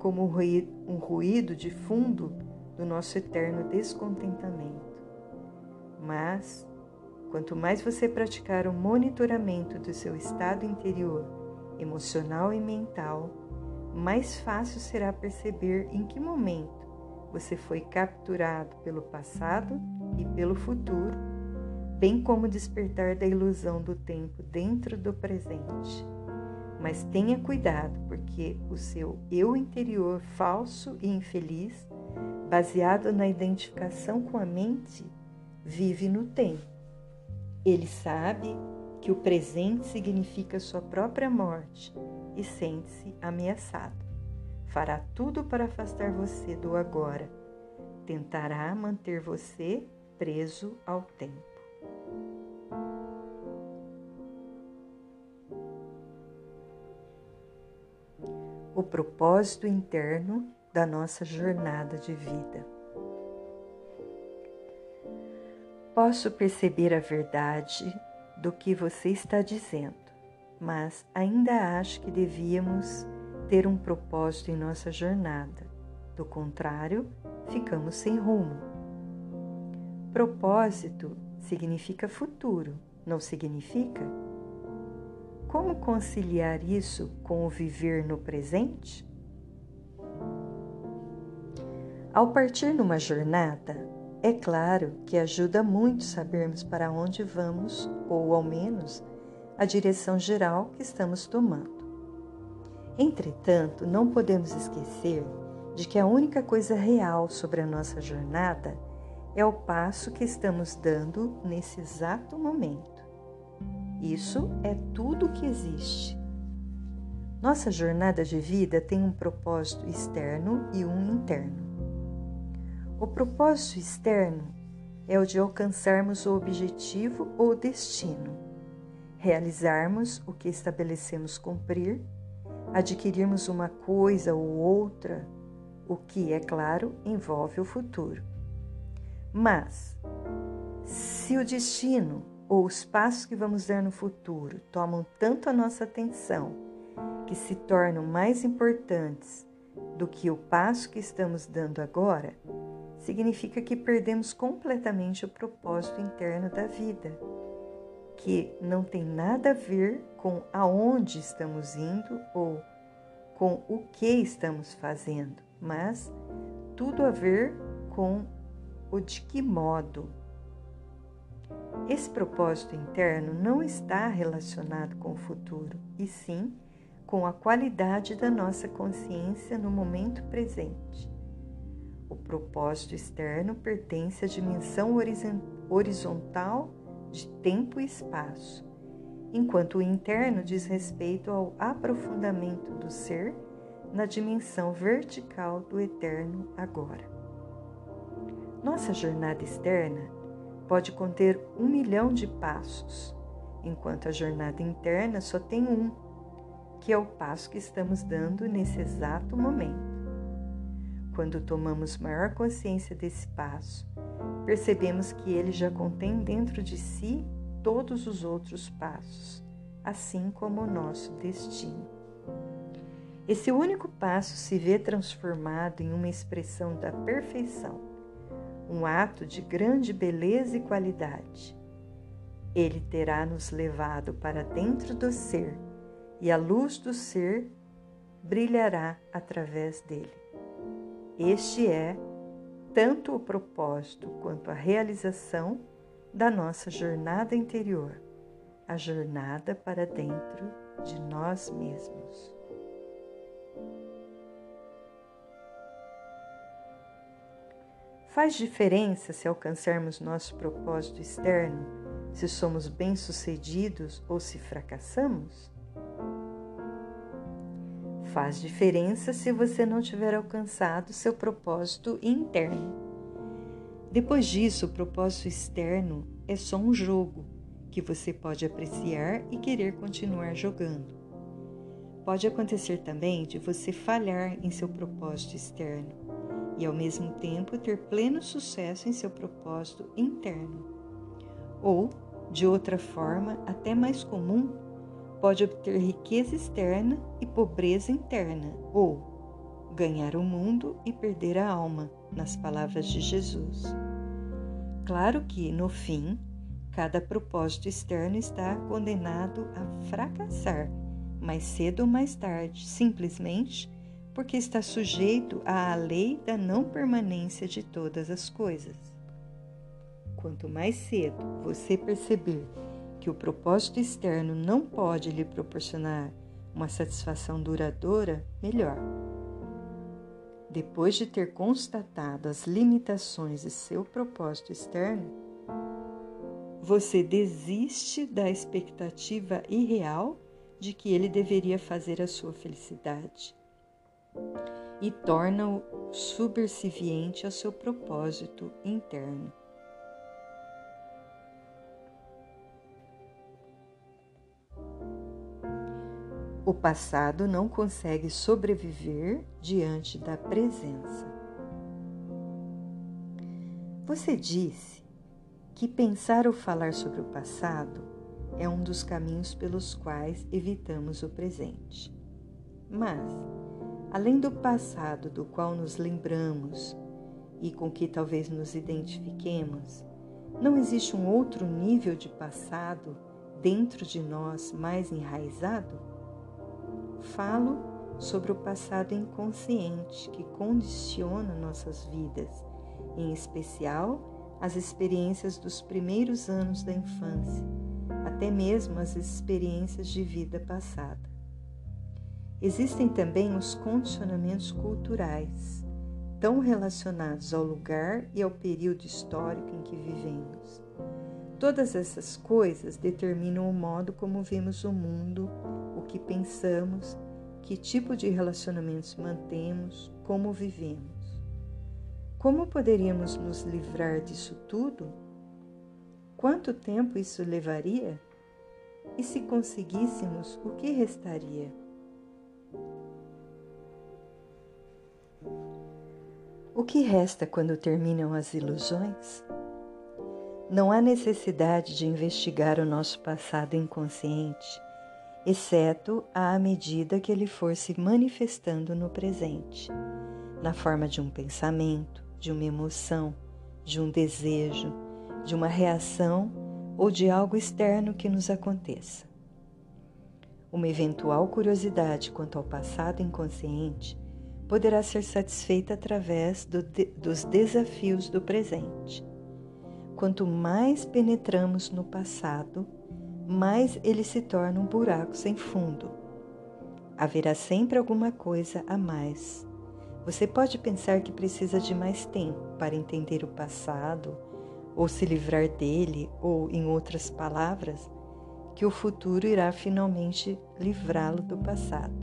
como um ruído de fundo do nosso eterno descontentamento. Mas, quanto mais você praticar o monitoramento do seu estado interior, emocional e mental, mais fácil será perceber em que momento você foi capturado pelo passado e pelo futuro bem como despertar da ilusão do tempo dentro do presente. Mas tenha cuidado, porque o seu eu interior falso e infeliz, baseado na identificação com a mente, vive no tempo. Ele sabe que o presente significa sua própria morte e sente-se ameaçado. Fará tudo para afastar você do agora. Tentará manter você preso ao tempo. O propósito interno da nossa jornada de vida. Posso perceber a verdade do que você está dizendo, mas ainda acho que devíamos ter um propósito em nossa jornada. Do contrário, ficamos sem rumo. Propósito significa futuro, não significa? Como conciliar isso com o viver no presente? Ao partir numa jornada, é claro que ajuda muito sabermos para onde vamos, ou ao menos a direção geral que estamos tomando. Entretanto, não podemos esquecer de que a única coisa real sobre a nossa jornada é o passo que estamos dando nesse exato momento. Isso é tudo o que existe. Nossa jornada de vida tem um propósito externo e um interno. O propósito externo é o de alcançarmos o objetivo ou destino, realizarmos o que estabelecemos cumprir, adquirirmos uma coisa ou outra, o que, é claro, envolve o futuro. Mas, se o destino ou os passos que vamos dar no futuro tomam tanto a nossa atenção que se tornam mais importantes do que o passo que estamos dando agora, significa que perdemos completamente o propósito interno da vida, que não tem nada a ver com aonde estamos indo ou com o que estamos fazendo, mas tudo a ver com o de que modo esse propósito interno não está relacionado com o futuro, e sim com a qualidade da nossa consciência no momento presente. O propósito externo pertence à dimensão horizontal de tempo e espaço, enquanto o interno diz respeito ao aprofundamento do ser na dimensão vertical do eterno agora. Nossa jornada externa pode conter um milhão de passos, enquanto a jornada interna só tem um, que é o passo que estamos dando nesse exato momento. Quando tomamos maior consciência desse passo, percebemos que ele já contém dentro de si todos os outros passos, assim como o nosso destino. Esse único passo se vê transformado em uma expressão da perfeição, um ato de grande beleza e qualidade. Ele terá nos levado para dentro do ser, e a luz do ser brilhará através dele. Este é tanto o propósito quanto a realização da nossa jornada interior, a jornada para dentro de nós mesmos. Faz diferença se alcançarmos nosso propósito externo, se somos bem-sucedidos ou se fracassamos? Faz diferença se você não tiver alcançado seu propósito interno. Depois disso, o propósito externo é só um jogo que você pode apreciar e querer continuar jogando. Pode acontecer também de você falhar em seu propósito externo e ao mesmo tempo ter pleno sucesso em seu propósito interno. Ou, de outra forma, até mais comum, pode obter riqueza externa e pobreza interna, ou ganhar o mundo e perder a alma, nas palavras de Jesus. Claro que, no fim, cada propósito externo está condenado a fracassar, mais cedo ou mais tarde, simplesmente porque está sujeito à lei da não permanência de todas as coisas. Quanto mais cedo você perceber que o propósito externo não pode lhe proporcionar uma satisfação duradoura, melhor. Depois de ter constatado as limitações de seu propósito externo, você desiste da expectativa irreal de que ele deveria fazer a sua felicidade e torna-o subserviente ao seu propósito interno. O passado não consegue sobreviver diante da presença. Você disse que pensar ou falar sobre o passado é um dos caminhos pelos quais evitamos o presente. Mas, além do passado do qual nos lembramos e com que talvez nos identifiquemos, não existe um outro nível de passado dentro de nós mais enraizado? Falo sobre o passado inconsciente que condiciona nossas vidas, em especial as experiências dos primeiros anos da infância, até mesmo as experiências de vida passada. Existem também os condicionamentos culturais, tão relacionados ao lugar e ao período histórico em que vivemos. Todas essas coisas determinam o modo como vemos o mundo, o que pensamos, que tipo de relacionamentos mantemos, como vivemos. Como poderíamos nos livrar disso tudo? Quanto tempo isso levaria? E se conseguíssemos, o que restaria? O que resta quando terminam as ilusões? Não há necessidade de investigar o nosso passado inconsciente, exceto à medida que ele for se manifestando no presente, na forma de um pensamento, de uma emoção, de um desejo, de uma reação ou de algo externo que nos aconteça. Uma eventual curiosidade quanto ao passado inconsciente poderá ser satisfeita através do de, dos desafios do presente. Quanto mais penetramos no passado, mais ele se torna um buraco sem fundo. Haverá sempre alguma coisa a mais. Você pode pensar que precisa de mais tempo para entender o passado, ou se livrar dele, ou, em outras palavras, que o futuro irá finalmente livrá-lo do passado.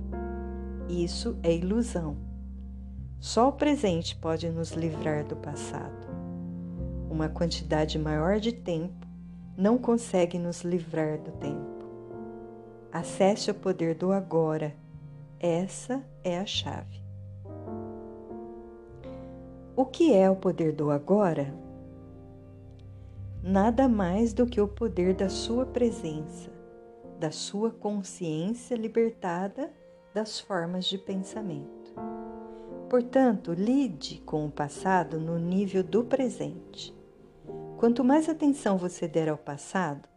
Isso é ilusão. Só o presente pode nos livrar do passado. Uma quantidade maior de tempo não consegue nos livrar do tempo. Acesse o poder do agora. Essa é a chave. O que é o poder do agora? Nada mais do que o poder da sua presença, da sua consciência libertada das formas de pensamento. Portanto, lide com o passado no nível do presente. Quanto mais atenção você der ao passado,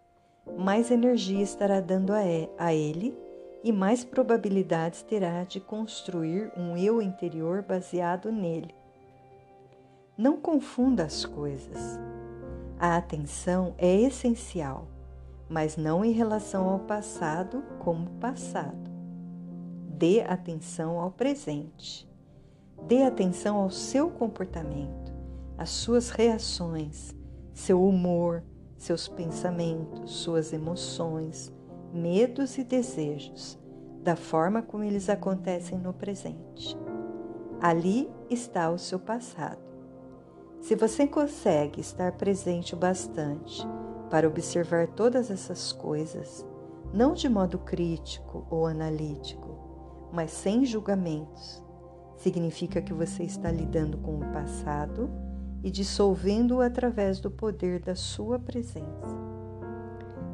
mais energia estará dando a ele e mais probabilidades terá de construir um eu interior baseado nele. Não confunda as coisas. A atenção é essencial, mas não em relação ao passado como passado. Dê atenção ao presente. Dê atenção ao seu comportamento, às suas reações, seu humor, seus pensamentos, suas emoções, medos e desejos, da forma como eles acontecem no presente. Ali está o seu passado. Se você consegue estar presente o bastante para observar todas essas coisas, não de modo crítico ou analítico, mas sem julgamentos, significa que você está lidando com o passado e dissolvendo-o através do poder da sua presença.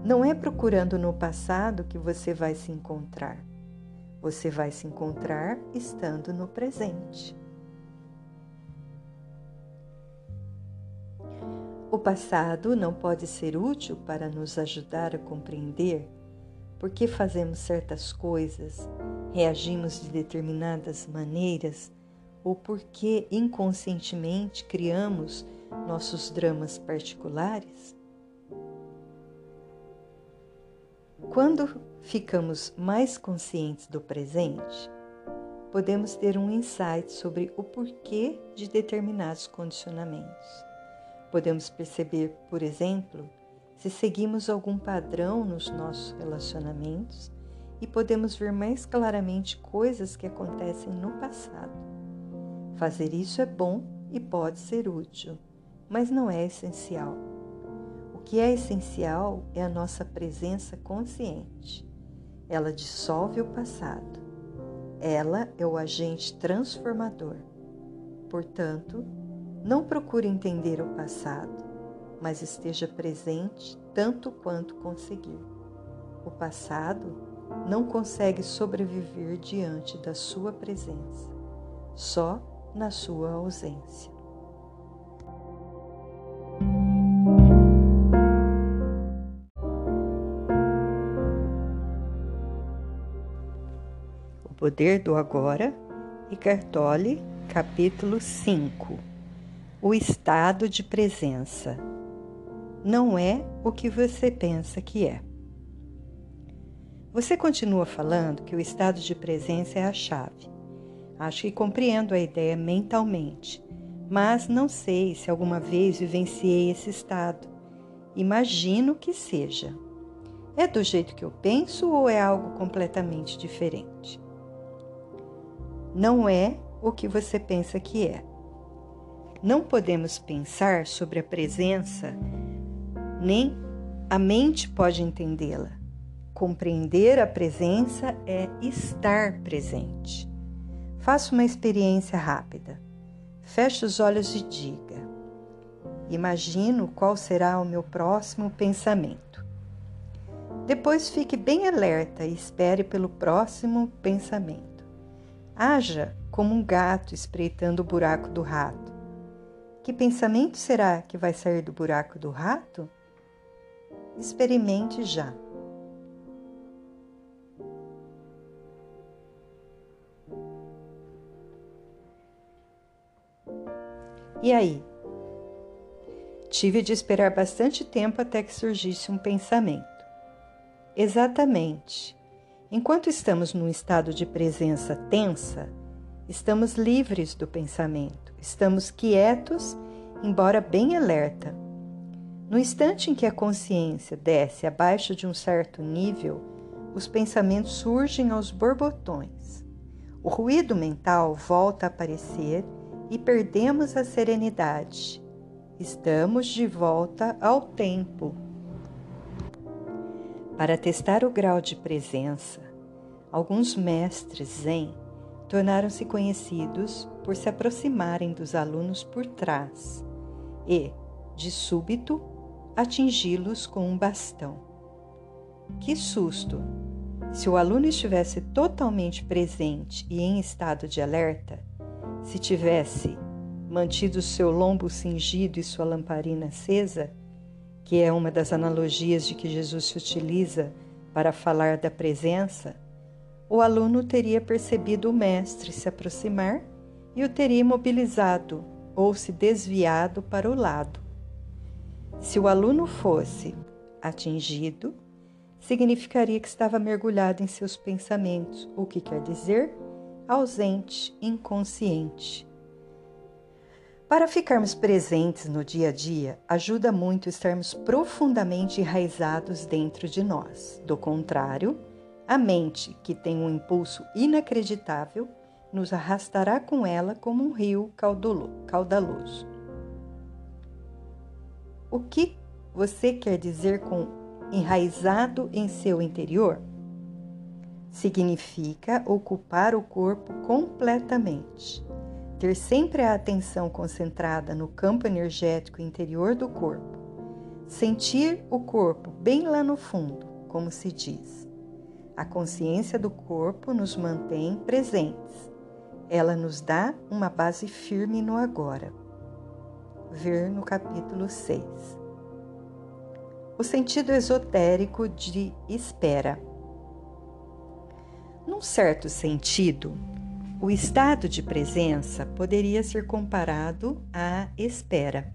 Não é procurando no passado que você vai se encontrar. Você vai se encontrar estando no presente. O passado não pode ser útil para nos ajudar a compreender por que fazemos certas coisas, reagimos de determinadas maneiras ou por que inconscientemente criamos nossos dramas particulares? Quando ficamos mais conscientes do presente, podemos ter um insight sobre o porquê de determinados condicionamentos. Podemos perceber, por exemplo, se seguimos algum padrão nos nossos relacionamentos e podemos ver mais claramente coisas que acontecem no passado. Fazer isso é bom e pode ser útil, mas não é essencial. O que é essencial é a nossa presença consciente. Ela dissolve o passado. Ela é o agente transformador. Portanto, não procure entender o passado, mas esteja presente tanto quanto conseguir. O passado não consegue sobreviver diante da sua presença, só na sua ausência. O Poder do Agora, Ricartoli, capítulo 5 o estado de presença. Não é o que você pensa que é. Você continua falando que o estado de presença é a chave. Acho que compreendo a ideia mentalmente, mas não sei se alguma vez vivenciei esse estado. Imagino que seja. É do jeito que eu penso ou é algo completamente diferente? Não é o que você pensa que é. Não podemos pensar sobre a presença, nem a mente pode entendê-la. Compreender a presença é estar presente. Faça uma experiência rápida. Feche os olhos e diga: Imagino qual será o meu próximo pensamento. Depois fique bem alerta e espere pelo próximo pensamento. Haja como um gato espreitando o buraco do rato. Que pensamento será que vai sair do buraco do rato? Experimente já. E aí? Tive de esperar bastante tempo até que surgisse um pensamento. Exatamente. Enquanto estamos num estado de presença tensa, estamos livres do pensamento. Estamos quietos, embora bem alerta. No instante em que a consciência desce abaixo de um certo nível, os pensamentos surgem aos borbotões. O ruído mental volta a aparecer e perdemos a serenidade. Estamos de volta ao tempo. Para testar o grau de presença, alguns mestres Zen tornaram-se conhecidos por se aproximarem dos alunos por trás e, de súbito, atingi-los com um bastão. Que susto! Se o aluno estivesse totalmente presente e em estado de alerta, se tivesse mantido seu lombo cingido e sua lamparina acesa, que é uma das analogias de que Jesus se utiliza para falar da presença, o aluno teria percebido o mestre se aproximar e o teria imobilizado ou se desviado para o lado. Se o aluno fosse atingido, significaria que estava mergulhado em seus pensamentos, o que quer dizer ausente, inconsciente. Para ficarmos presentes no dia a dia, ajuda muito estarmos profundamente enraizados dentro de nós. Do contrário, a mente, que tem um impulso inacreditável, nos arrastará com ela como um rio caudaloso. O que você quer dizer com enraizado em seu interior? Significa ocupar o corpo completamente ter sempre a atenção concentrada no campo energético interior do corpo, sentir o corpo bem lá no fundo, como se diz. A consciência do corpo nos mantém presentes. Ela nos dá uma base firme no agora. Ver no capítulo 6. O sentido esotérico de espera. Num certo sentido, o estado de presença poderia ser comparado à espera.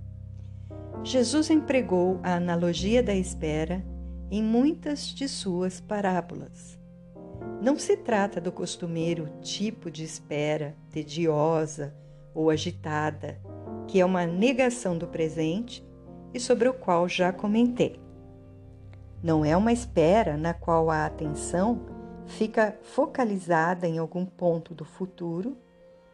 Jesus empregou a analogia da espera em muitas de suas parábolas. Não se trata do costumeiro tipo de espera tediosa ou agitada, que é uma negação do presente e sobre o qual já comentei. Não é uma espera na qual a atenção fica focalizada em algum ponto do futuro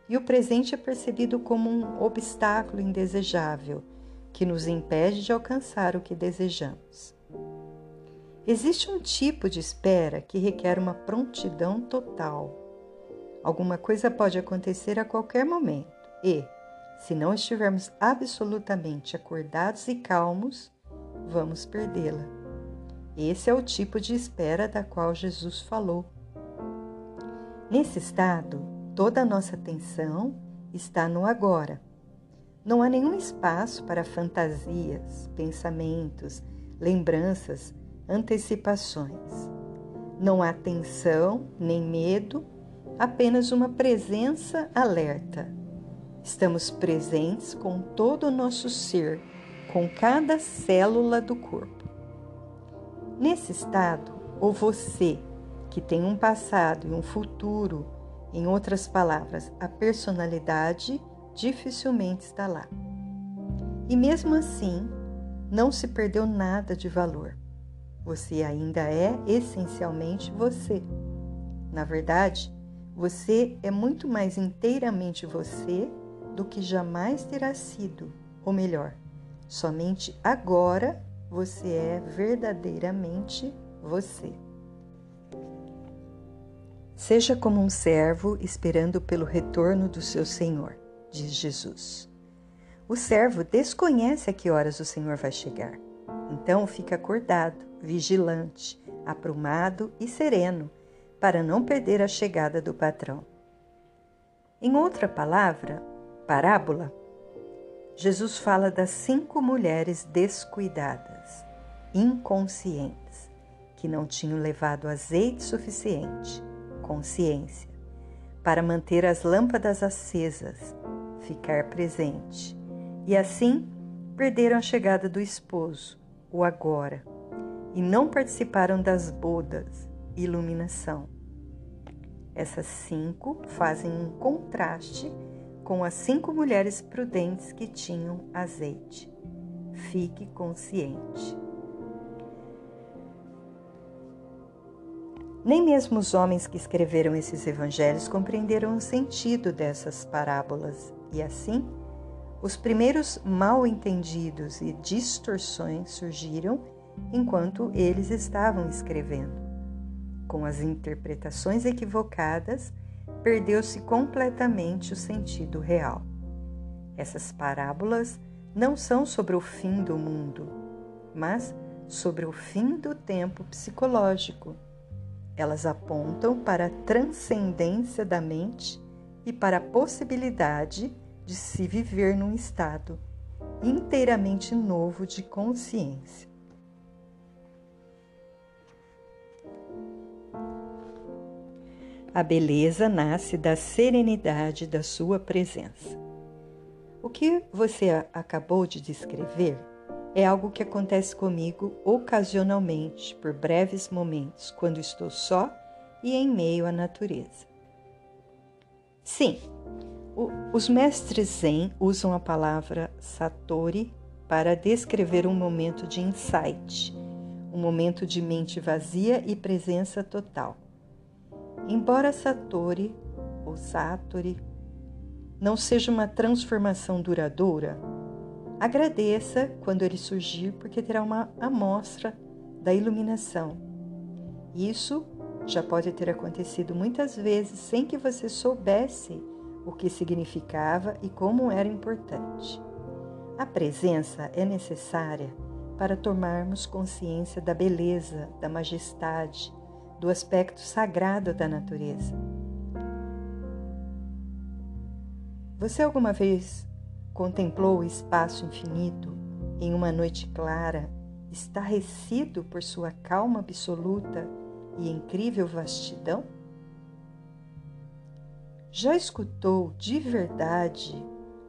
e o presente é percebido como um obstáculo indesejável que nos impede de alcançar o que desejamos. Existe um tipo de espera que requer uma prontidão total. Alguma coisa pode acontecer a qualquer momento e, se não estivermos absolutamente acordados e calmos, vamos perdê-la. Esse é o tipo de espera da qual Jesus falou. Nesse estado, toda a nossa atenção está no agora. Não há nenhum espaço para fantasias, pensamentos, lembranças, antecipações. Não há tensão nem medo, apenas uma presença alerta. Estamos presentes com todo o nosso ser, com cada célula do corpo. Nesse estado, o você, que tem um passado e um futuro, em outras palavras, a personalidade, dificilmente está lá. E mesmo assim, não se perdeu nada de valor. Você ainda é essencialmente você. Na verdade, você é muito mais inteiramente você do que jamais terá sido, ou melhor, somente agora você é verdadeiramente você. Seja como um servo esperando pelo retorno do seu Senhor, diz Jesus. O servo desconhece a que horas o Senhor vai chegar. Então fica acordado, vigilante, aprumado e sereno, para não perder a chegada do patrão. Em outra palavra, parábola, Jesus fala das cinco mulheres descuidadas, inconscientes, que não tinham levado azeite suficiente, consciência, para manter as lâmpadas acesas, ficar presente, e assim perderam a chegada do esposo, o agora, e não participaram das bodas, iluminação. Essas cinco fazem um contraste com as cinco mulheres prudentes que tinham azeite. Fique consciente. Nem mesmo os homens que escreveram esses evangelhos compreenderam o sentido dessas parábolas, e assim, os primeiros mal entendidos e distorções surgiram enquanto eles estavam escrevendo. Com as interpretações equivocadas, perdeu-se completamente o sentido real. Essas parábolas não são sobre o fim do mundo, mas sobre o fim do tempo psicológico. Elas apontam para a transcendência da mente e para a possibilidade de se viver num estado inteiramente novo de consciência. A beleza nasce da serenidade da sua presença. O que você acabou de descrever é algo que acontece comigo ocasionalmente, por breves momentos, quando estou só e em meio à natureza. Sim, os mestres Zen usam a palavra satori para descrever um momento de insight, um momento de mente vazia e presença total. Embora Satori ou Satori não seja uma transformação duradoura, agradeça quando ele surgir, porque terá uma amostra da iluminação. Isso já pode ter acontecido muitas vezes sem que você soubesse o que significava e como era importante. A presença é necessária para tomarmos consciência da beleza, da majestade, do aspecto sagrado da natureza. Você alguma vez contemplou o espaço infinito em uma noite clara, estarrecido por sua calma absoluta e incrível vastidão? Já escutou de verdade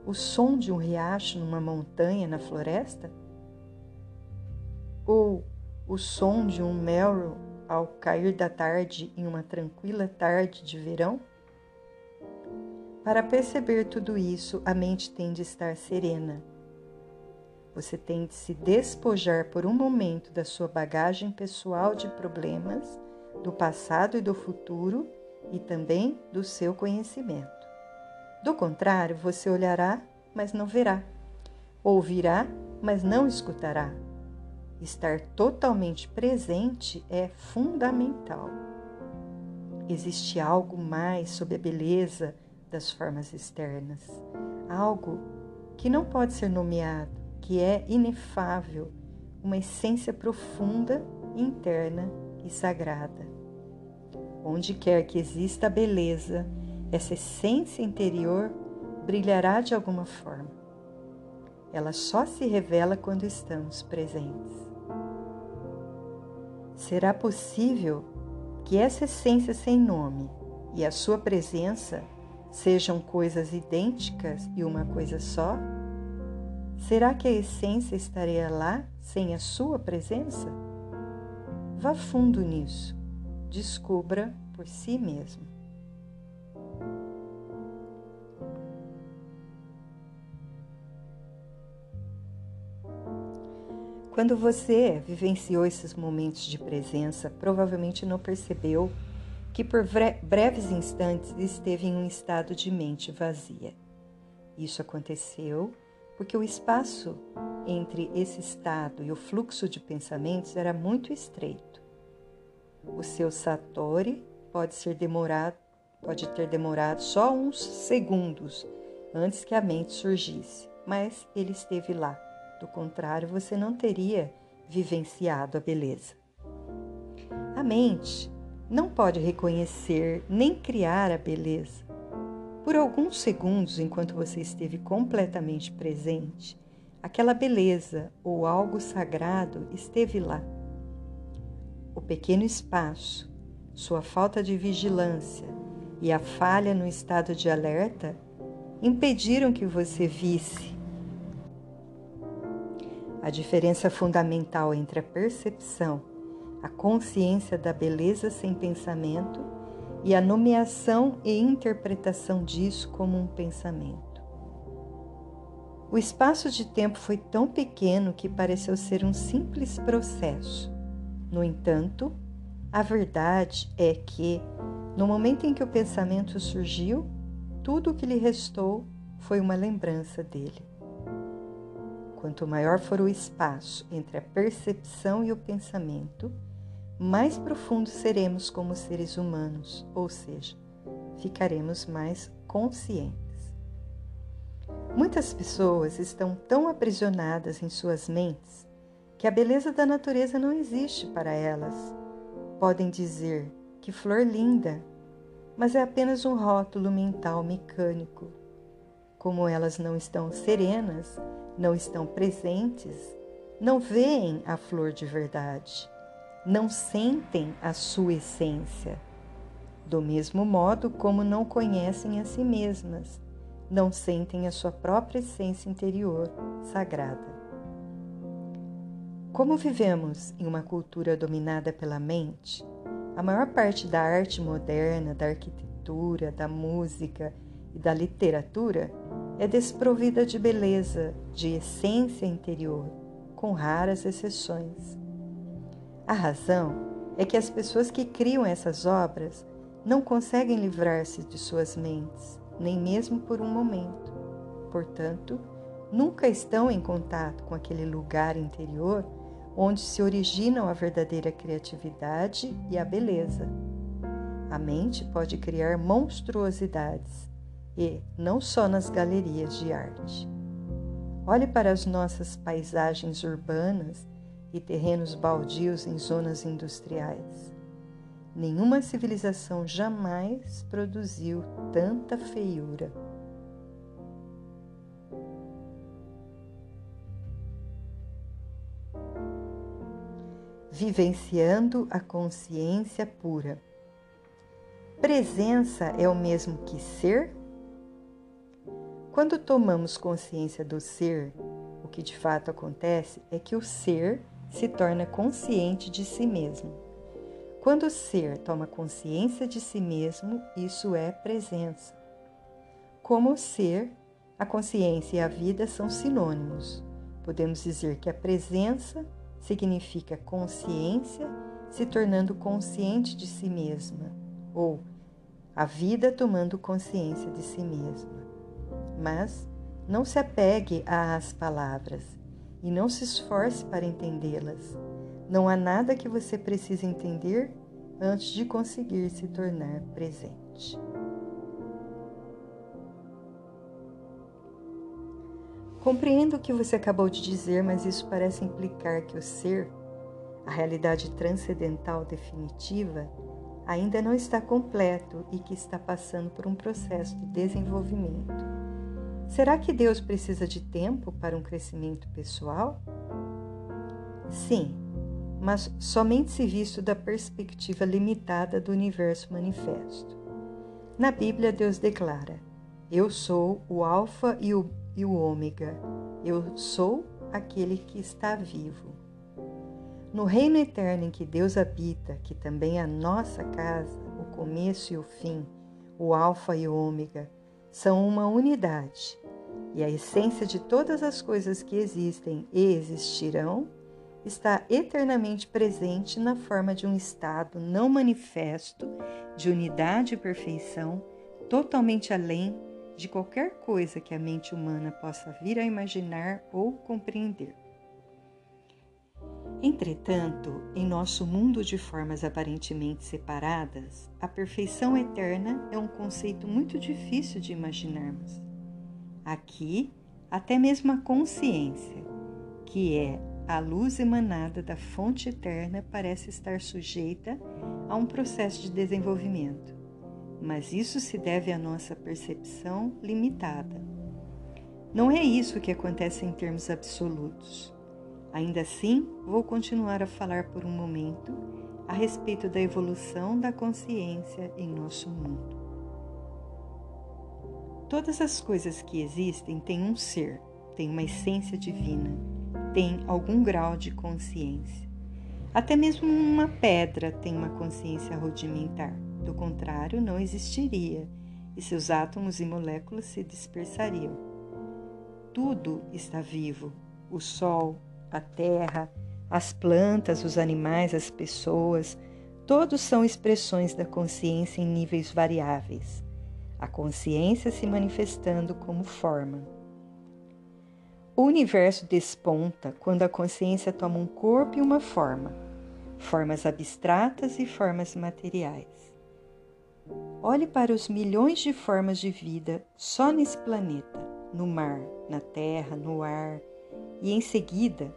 o som de um riacho numa montanha na floresta? Ou o som de um melro ao cair da tarde em uma tranquila tarde de verão? Para perceber tudo isso, a mente tem de estar serena. Você tem de se despojar por um momento da sua bagagem pessoal de problemas, do passado e do futuro e também do seu conhecimento. Do contrário, você olhará, mas não verá, ouvirá, mas não escutará Estar totalmente presente é fundamental. Existe algo mais sobre a beleza das formas externas, algo que não pode ser nomeado, que é inefável, uma essência profunda, interna e sagrada. Onde quer que exista a beleza, essa essência interior brilhará de alguma forma. Ela só se revela quando estamos presentes. Será possível que essa essência sem nome e a sua presença sejam coisas idênticas e uma coisa só? Será que a essência estaria lá sem a sua presença? Vá fundo nisso, descubra por si mesmo. Quando você vivenciou esses momentos de presença, provavelmente não percebeu que por breves instantes esteve em um estado de mente vazia. Isso aconteceu porque o espaço entre esse estado e o fluxo de pensamentos era muito estreito. O seu satori pode ser demorado, pode ter demorado só uns segundos antes que a mente surgisse, mas ele esteve lá do contrário, você não teria vivenciado a beleza. A mente não pode reconhecer nem criar a beleza. Por alguns segundos, enquanto você esteve completamente presente, aquela beleza ou algo sagrado esteve lá. O pequeno espaço, sua falta de vigilância e a falha no estado de alerta impediram que você visse a diferença fundamental entre a percepção, a consciência da beleza sem pensamento e a nomeação e interpretação disso como um pensamento. O espaço de tempo foi tão pequeno que pareceu ser um simples processo. No entanto, a verdade é que, no momento em que o pensamento surgiu, tudo o que lhe restou foi uma lembrança dele. Quanto maior for o espaço entre a percepção e o pensamento, mais profundo seremos como seres humanos, ou seja, ficaremos mais conscientes. Muitas pessoas estão tão aprisionadas em suas mentes que a beleza da natureza não existe para elas. Podem dizer que flor linda! Mas é apenas um rótulo mental mecânico. Como elas não estão serenas, não estão presentes, não veem a flor de verdade, não sentem a sua essência. Do mesmo modo como não conhecem a si mesmas, não sentem a sua própria essência interior sagrada. Como vivemos em uma cultura dominada pela mente, a maior parte da arte moderna, da arquitetura, da música e da literatura é desprovida de beleza, de essência interior, com raras exceções. A razão é que as pessoas que criam essas obras não conseguem livrar-se de suas mentes, nem mesmo por um momento. Portanto, nunca estão em contato com aquele lugar interior onde se originam a verdadeira criatividade e a beleza. A mente pode criar monstruosidades, e não só nas galerias de arte. Olhe para as nossas paisagens urbanas e terrenos baldios em zonas industriais. Nenhuma civilização jamais produziu tanta feiura. vivenciando a consciência pura. Presença é o mesmo que ser? Quando tomamos consciência do ser, o que de fato acontece é que o ser se torna consciente de si mesmo. Quando o ser toma consciência de si mesmo, isso é presença. Como o ser, a consciência e a vida são sinônimos. Podemos dizer que a presença significa consciência se tornando consciente de si mesma, ou a vida tomando consciência de si mesma. Mas não se apegue às palavras e não se esforce para entendê-las. Não há nada que você precise entender antes de conseguir se tornar presente. Compreendo o que você acabou de dizer, mas isso parece implicar que o ser, a realidade transcendental definitiva, ainda não está completo e que está passando por um processo de desenvolvimento. Será que Deus precisa de tempo para um crescimento pessoal? Sim, mas somente se visto da perspectiva limitada do universo manifesto. Na Bíblia, Deus declara: Eu sou o Alfa e o e o Ômega. Eu sou aquele que está vivo. No reino eterno em que Deus habita, que também é a nossa casa, o começo e o fim, o Alfa e o Ômega, são uma unidade. E a essência de todas as coisas que existem e existirão está eternamente presente na forma de um estado não manifesto de unidade e perfeição, totalmente além de qualquer coisa que a mente humana possa vir a imaginar ou compreender. Entretanto, em nosso mundo de formas aparentemente separadas, a perfeição eterna é um conceito muito difícil de imaginarmos. Aqui, até mesmo a consciência, que é a luz emanada da fonte eterna, parece estar sujeita a um processo de desenvolvimento mas isso se deve à nossa percepção limitada. Não é isso que acontece em termos absolutos. Ainda assim, vou continuar a falar por um momento a respeito da evolução da consciência em nosso mundo. Todas as coisas que existem têm um ser, têm uma essência divina, têm algum grau de consciência. Até mesmo uma pedra tem uma consciência rudimentar. Do contrário, não existiria e seus átomos e moléculas se dispersariam. Tudo está vivo: o sol, a terra, as plantas, os animais, as pessoas, todos são expressões da consciência em níveis variáveis. A consciência se manifestando como forma. O universo desponta quando a consciência toma um corpo e uma forma, formas abstratas e formas materiais. Olhe para os milhões de formas de vida só nesse planeta, no mar, na terra, no ar, e em seguida,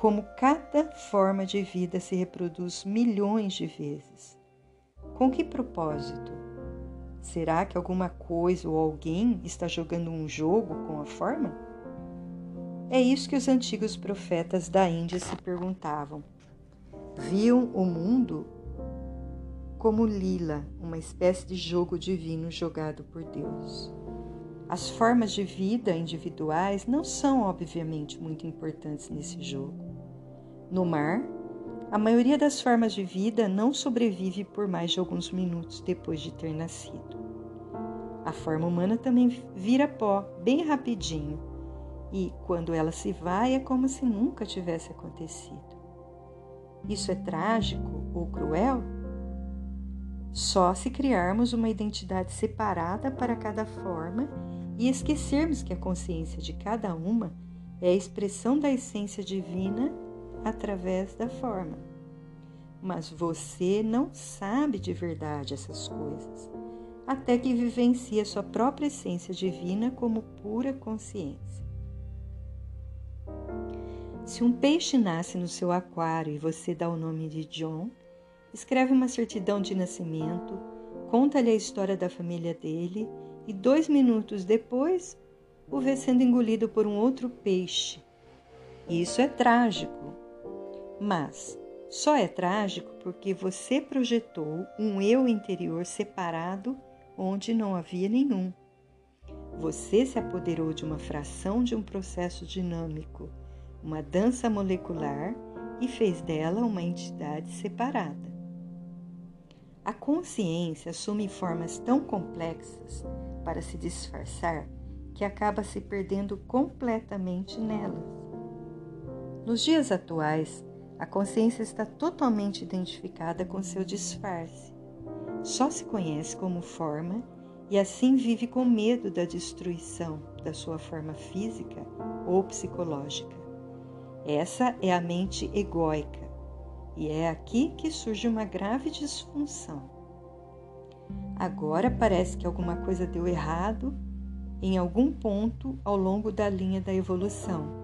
como cada forma de vida se reproduz milhões de vezes. Com que propósito? Será que alguma coisa ou alguém está jogando um jogo com a forma? É isso que os antigos profetas da Índia se perguntavam. Viam o mundo como lila, uma espécie de jogo divino jogado por Deus. As formas de vida individuais não são, obviamente, muito importantes nesse jogo. No mar, a maioria das formas de vida não sobrevive por mais de alguns minutos depois de ter nascido. A forma humana também vira pó bem rapidinho e, quando ela se vai, é como se nunca tivesse acontecido. Isso é trágico ou cruel? Só se criarmos uma identidade separada para cada forma e esquecermos que a consciência de cada uma é a expressão da essência divina através da forma. Mas você não sabe de verdade essas coisas, até que vivencie a sua própria essência divina como pura consciência. Se um peixe nasce no seu aquário e você dá o nome de John, escreve uma certidão de nascimento, conta-lhe a história da família dele e dois minutos depois o vê sendo engolido por um outro peixe. Isso é trágico, mas só é trágico porque você projetou um eu interior separado onde não havia nenhum. Você se apoderou de uma fração de um processo dinâmico, uma dança molecular e fez dela uma entidade separada. A consciência assume formas tão complexas para se disfarçar que acaba se perdendo completamente nelas. Nos dias atuais, a consciência está totalmente identificada com seu disfarce. Só se conhece como forma e assim vive com medo da destruição da sua forma física ou psicológica. Essa é a mente egóica e é aqui que surge uma grave disfunção. Agora parece que alguma coisa deu errado em algum ponto ao longo da linha da evolução.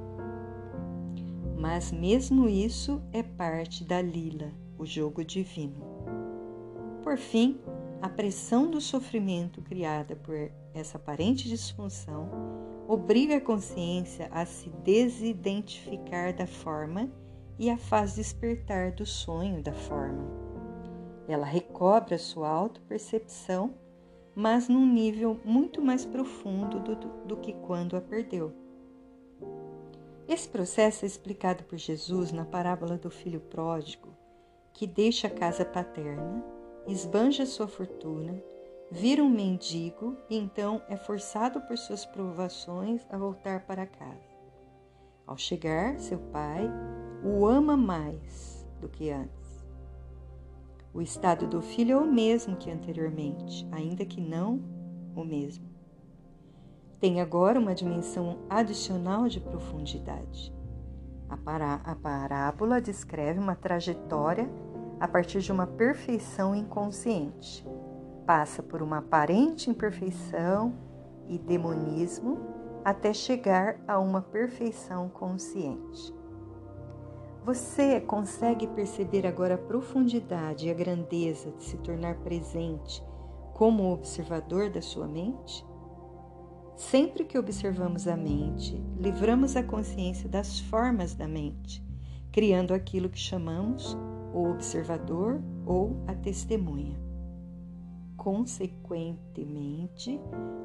Mas mesmo isso é parte da lila, o jogo divino. Por fim, a pressão do sofrimento criada por essa aparente disfunção obriga a consciência a se desidentificar da forma e a faz despertar do sonho da forma. Ela recobra sua autopercepção, mas num nível muito mais profundo do, do que quando a perdeu. Esse processo é explicado por Jesus na parábola do filho pródigo, que deixa a casa paterna, esbanja sua fortuna, vira um mendigo e então é forçado por suas provações a voltar para casa. Ao chegar, seu pai o ama mais do que antes o estado do filho é o mesmo que anteriormente, ainda que não o mesmo. Tem agora uma dimensão adicional de profundidade. A, a parábola descreve uma trajetória a partir de uma perfeição inconsciente. Passa por uma aparente imperfeição e demonismo até chegar a uma perfeição consciente. Você consegue perceber agora a profundidade e a grandeza de se tornar presente como observador da sua mente? Sempre que observamos a mente, livramos a consciência das formas da mente, criando aquilo que chamamos o observador ou a testemunha. Consequentemente,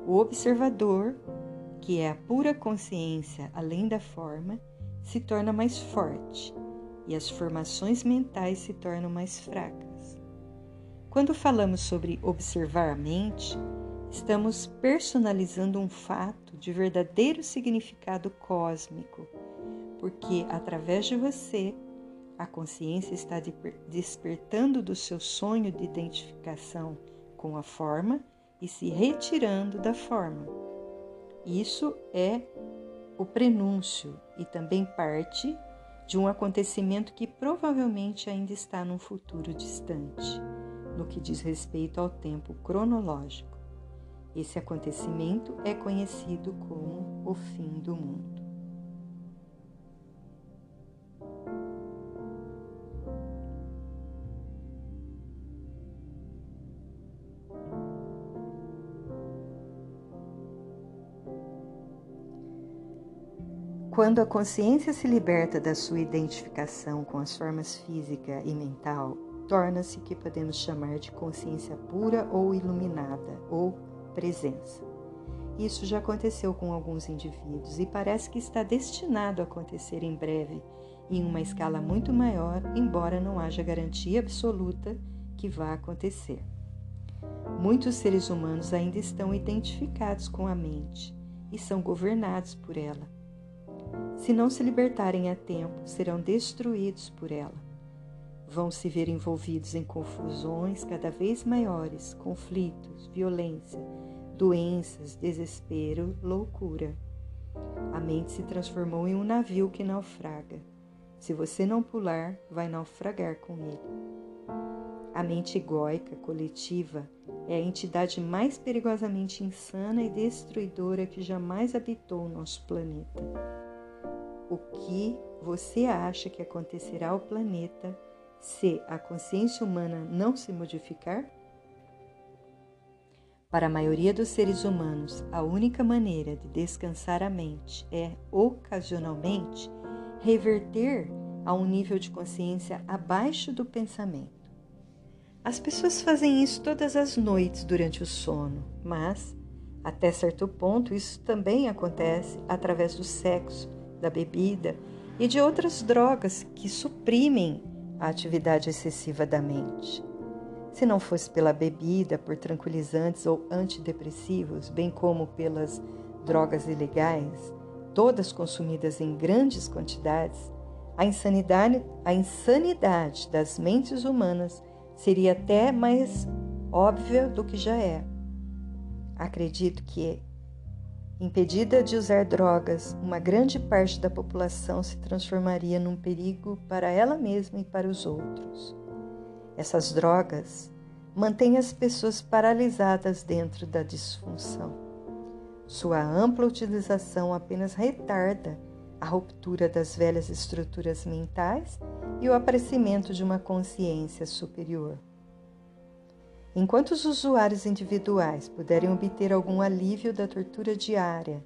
o observador, que é a pura consciência além da forma, se torna mais forte e as formações mentais se tornam mais fracas. Quando falamos sobre observar a mente, estamos personalizando um fato de verdadeiro significado cósmico, porque através de você, a consciência está despertando do seu sonho de identificação com a forma e se retirando da forma. Isso é o prenúncio e também parte de um acontecimento que provavelmente ainda está num futuro distante, no que diz respeito ao tempo cronológico. Esse acontecimento é conhecido como o fim do mundo. Quando a consciência se liberta da sua identificação com as formas física e mental, torna-se o que podemos chamar de consciência pura ou iluminada, ou presença. Isso já aconteceu com alguns indivíduos e parece que está destinado a acontecer em breve, em uma escala muito maior, embora não haja garantia absoluta que vá acontecer. Muitos seres humanos ainda estão identificados com a mente e são governados por ela. Se não se libertarem a tempo, serão destruídos por ela. Vão se ver envolvidos em confusões cada vez maiores, conflitos, violência, doenças, desespero, loucura. A mente se transformou em um navio que naufraga. Se você não pular, vai naufragar com ele. A mente egóica coletiva é a entidade mais perigosamente insana e destruidora que jamais habitou o nosso planeta. O que você acha que acontecerá ao planeta se a consciência humana não se modificar? Para a maioria dos seres humanos, a única maneira de descansar a mente é, ocasionalmente, reverter a um nível de consciência abaixo do pensamento. As pessoas fazem isso todas as noites durante o sono, mas, até certo ponto, isso também acontece através do sexo, da bebida e de outras drogas que suprimem a atividade excessiva da mente. Se não fosse pela bebida, por tranquilizantes ou antidepressivos, bem como pelas drogas ilegais, todas consumidas em grandes quantidades, a insanidade, a insanidade das mentes humanas seria até mais óbvia do que já é. Acredito que, impedida de usar drogas, uma grande parte da população se transformaria num perigo para ela mesma e para os outros. Essas drogas mantêm as pessoas paralisadas dentro da disfunção. Sua ampla utilização apenas retarda a ruptura das velhas estruturas mentais e o aparecimento de uma consciência superior. Enquanto os usuários individuais puderem obter algum alívio da tortura diária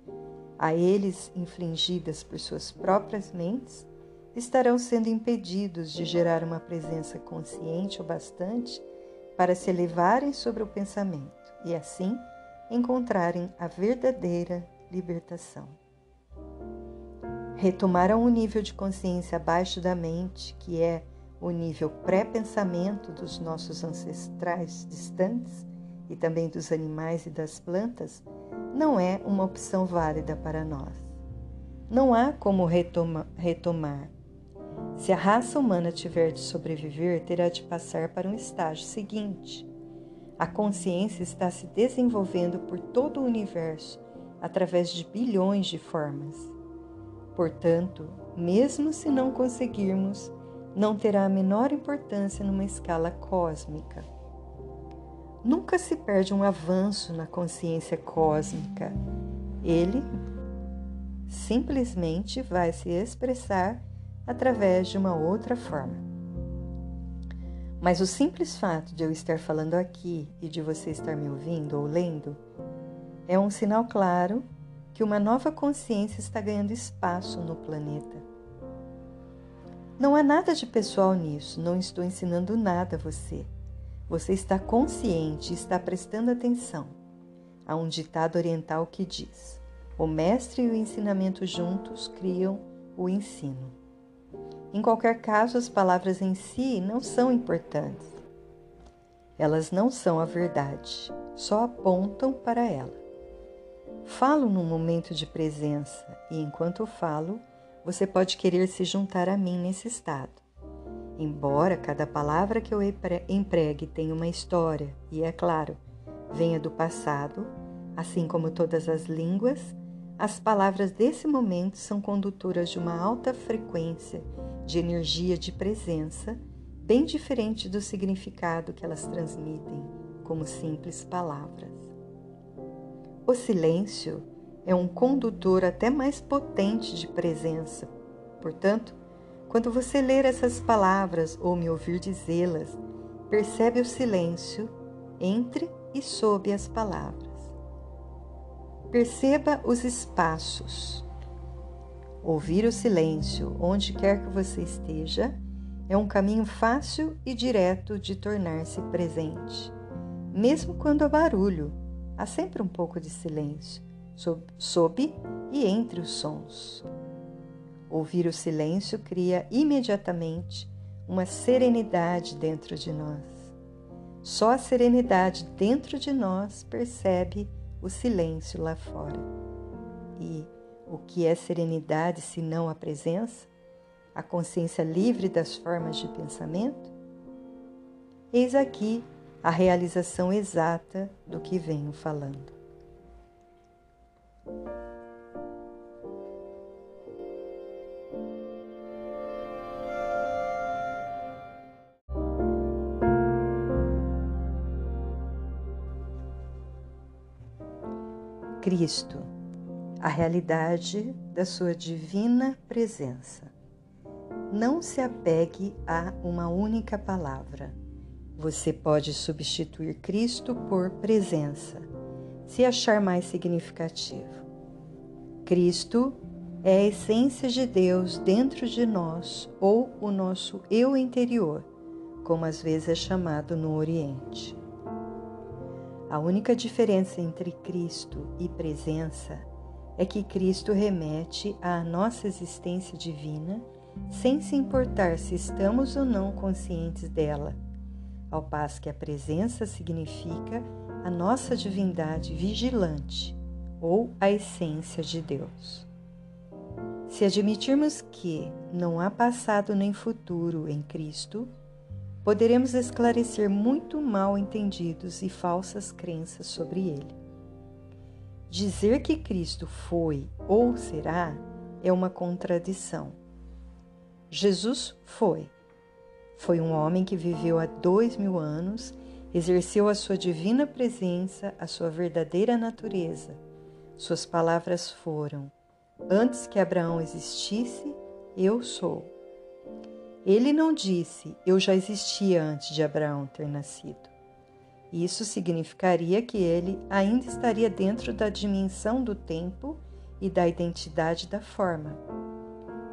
a eles infligidas por suas próprias mentes, estarão sendo impedidos de gerar uma presença consciente o bastante para se elevarem sobre o pensamento e, assim, encontrarem a verdadeira libertação. Retomaram o nível de consciência abaixo da mente, que é o nível pré-pensamento dos nossos ancestrais distantes e também dos animais e das plantas, não é uma opção válida para nós. Não há como retoma, retomar, se a raça humana tiver de sobreviver, terá de passar para um estágio seguinte. A consciência está se desenvolvendo por todo o universo através de bilhões de formas. Portanto, mesmo se não conseguirmos, não terá a menor importância numa escala cósmica. Nunca se perde um avanço na consciência cósmica. Ele simplesmente vai se expressar através de uma outra forma. Mas o simples fato de eu estar falando aqui e de você estar me ouvindo ou lendo é um sinal claro que uma nova consciência está ganhando espaço no planeta. Não há nada de pessoal nisso, não estou ensinando nada a você. Você está consciente e está prestando atenção. Há um ditado oriental que diz: o mestre e o ensinamento juntos criam o ensino. Em qualquer caso, as palavras em si não são importantes. Elas não são a verdade, só apontam para ela. Falo num momento de presença e enquanto falo, você pode querer se juntar a mim nesse estado. Embora cada palavra que eu empregue tenha uma história e, é claro, venha do passado, assim como todas as línguas, as palavras desse momento são condutoras de uma alta frequência de energia de presença, bem diferente do significado que elas transmitem como simples palavras. O silêncio é um condutor até mais potente de presença. Portanto, quando você ler essas palavras ou me ouvir dizê-las, percebe o silêncio entre e sob as palavras. Perceba os espaços. Ouvir o silêncio, onde quer que você esteja, é um caminho fácil e direto de tornar-se presente. Mesmo quando há barulho, há sempre um pouco de silêncio, sob, sob e entre os sons. Ouvir o silêncio cria imediatamente uma serenidade dentro de nós. Só a serenidade dentro de nós percebe o silêncio lá fora. E o que é serenidade se não a presença? A consciência livre das formas de pensamento? Eis aqui a realização exata do que venho falando. Cristo, a realidade da sua divina presença. Não se apegue a uma única palavra. Você pode substituir Cristo por presença, se achar mais significativo. Cristo é a essência de Deus dentro de nós ou o nosso eu interior, como às vezes é chamado no Oriente. A única diferença entre Cristo e presença é que Cristo remete à nossa existência divina sem se importar se estamos ou não conscientes dela, ao passo que a presença significa a nossa divindade vigilante ou a essência de Deus. Se admitirmos que não há passado nem futuro em Cristo, poderemos esclarecer muito mal entendidos e falsas crenças sobre ele. Dizer que Cristo foi ou será é uma contradição. Jesus foi. Foi um homem que viveu há dois mil anos, exerceu a sua divina presença, a sua verdadeira natureza. Suas palavras foram: Antes que Abraão existisse, eu sou. Ele não disse, eu já existia antes de Abraão ter nascido. Isso significaria que ele ainda estaria dentro da dimensão do tempo e da identidade da forma.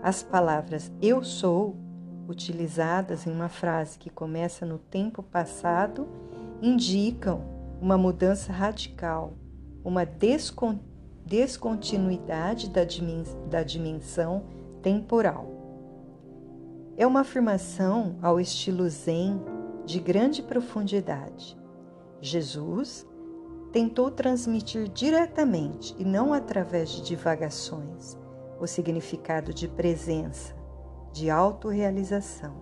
As palavras eu sou, utilizadas em uma frase que começa no tempo passado, indicam uma mudança radical, uma descontinuidade da dimensão temporal. É uma afirmação ao estilo Zen de grande profundidade. Jesus tentou transmitir diretamente e não através de divagações o significado de presença, de autorrealização.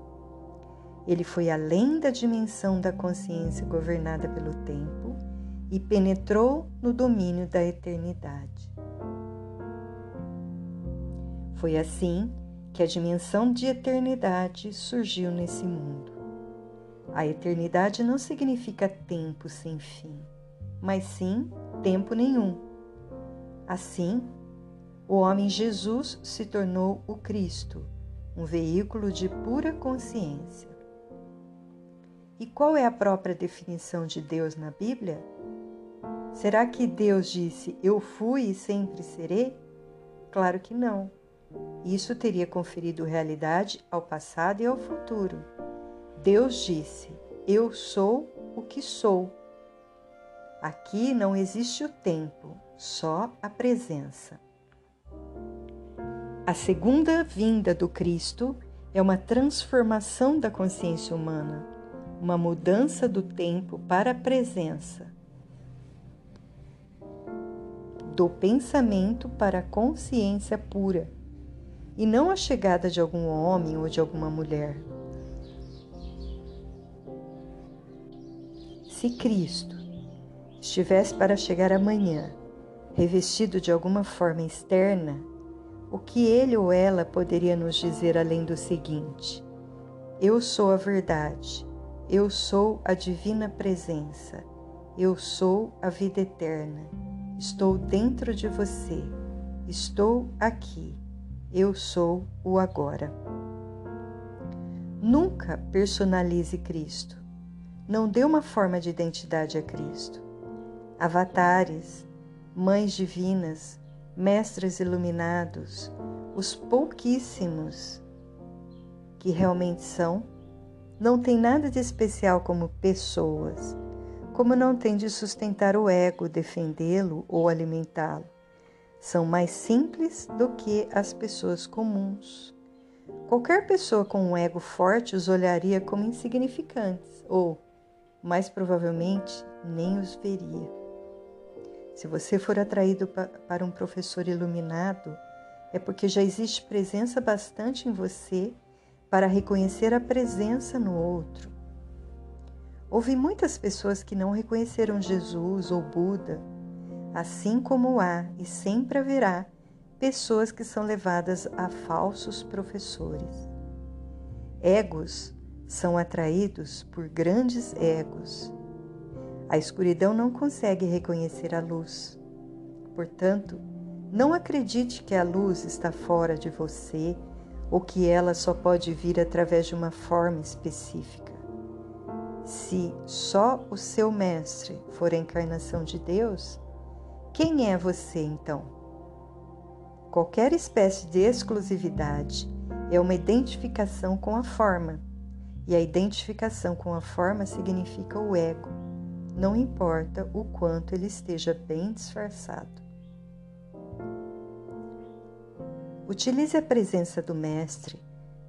Ele foi além da dimensão da consciência governada pelo tempo e penetrou no domínio da eternidade. Foi assim que a dimensão de eternidade surgiu nesse mundo. A eternidade não significa tempo sem fim, mas sim tempo nenhum. Assim, o homem Jesus se tornou o Cristo, um veículo de pura consciência. E qual é a própria definição de Deus na Bíblia? Será que Deus disse eu fui e sempre serei? Claro que não. Isso teria conferido realidade ao passado e ao futuro. Deus disse: Eu sou o que sou. Aqui não existe o tempo, só a presença. A segunda vinda do Cristo é uma transformação da consciência humana, uma mudança do tempo para a presença, do pensamento para a consciência pura e não a chegada de algum homem ou de alguma mulher. Se Cristo estivesse para chegar amanhã, revestido de alguma forma externa, o que ele ou ela poderia nos dizer além do seguinte: Eu sou a verdade, eu sou a divina presença, eu sou a vida eterna, estou dentro de você, estou aqui. Eu sou o agora. Nunca personalize Cristo. Não dê uma forma de identidade a Cristo. Avatares, mães divinas, mestres iluminados, os pouquíssimos que realmente são, não tem nada de especial como pessoas, como não tem de sustentar o ego, defendê-lo ou alimentá-lo. São mais simples do que as pessoas comuns. Qualquer pessoa com um ego forte os olharia como insignificantes ou, mais provavelmente, nem os veria. Se você for atraído para um professor iluminado, é porque já existe presença bastante em você para reconhecer a presença no outro. Houve muitas pessoas que não reconheceram Jesus ou Buda, assim como há e sempre haverá pessoas que são levadas a falsos professores. Egos são atraídos por grandes egos. A escuridão não consegue reconhecer a luz. Portanto, não acredite que a luz está fora de você ou que ela só pode vir através de uma forma específica. Se só o seu mestre for a encarnação de Deus, quem é você então? Qualquer espécie de exclusividade é uma identificação com a forma, e a identificação com a forma significa o ego, não importa o quanto ele esteja bem disfarçado. Utilize a presença do Mestre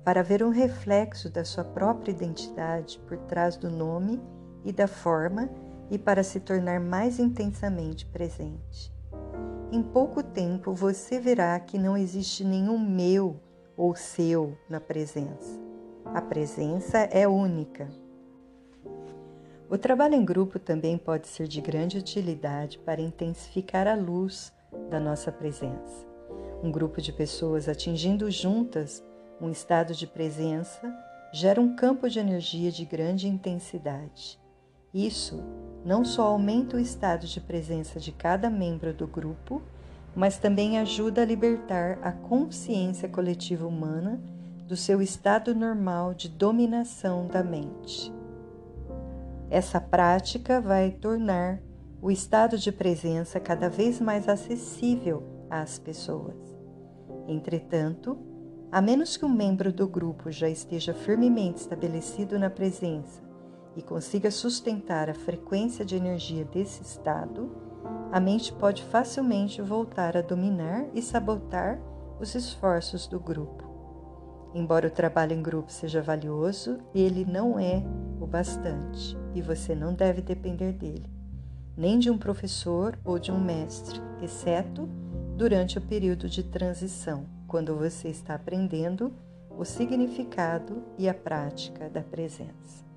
para ver um reflexo da sua própria identidade por trás do nome e da forma e para se tornar mais intensamente presente. Em pouco tempo você verá que não existe nenhum meu ou seu na presença. A presença é única. O trabalho em grupo também pode ser de grande utilidade para intensificar a luz da nossa presença um grupo de pessoas atingindo juntas um estado de presença gera um campo de energia de grande intensidade. Isso não só aumenta o estado de presença de cada membro do grupo, mas também ajuda a libertar a consciência coletiva humana do seu estado normal de dominação da mente. Essa prática vai tornar o estado de presença cada vez mais acessível às pessoas. Entretanto, a menos que um membro do grupo já esteja firmemente estabelecido na presença e consiga sustentar a frequência de energia desse estado, a mente pode facilmente voltar a dominar e sabotar os esforços do grupo. Embora o trabalho em grupo seja valioso, ele não é o bastante e você não deve depender dele, nem de um professor ou de um mestre, exceto durante o período de transição, quando você está aprendendo o significado e a prática da presença.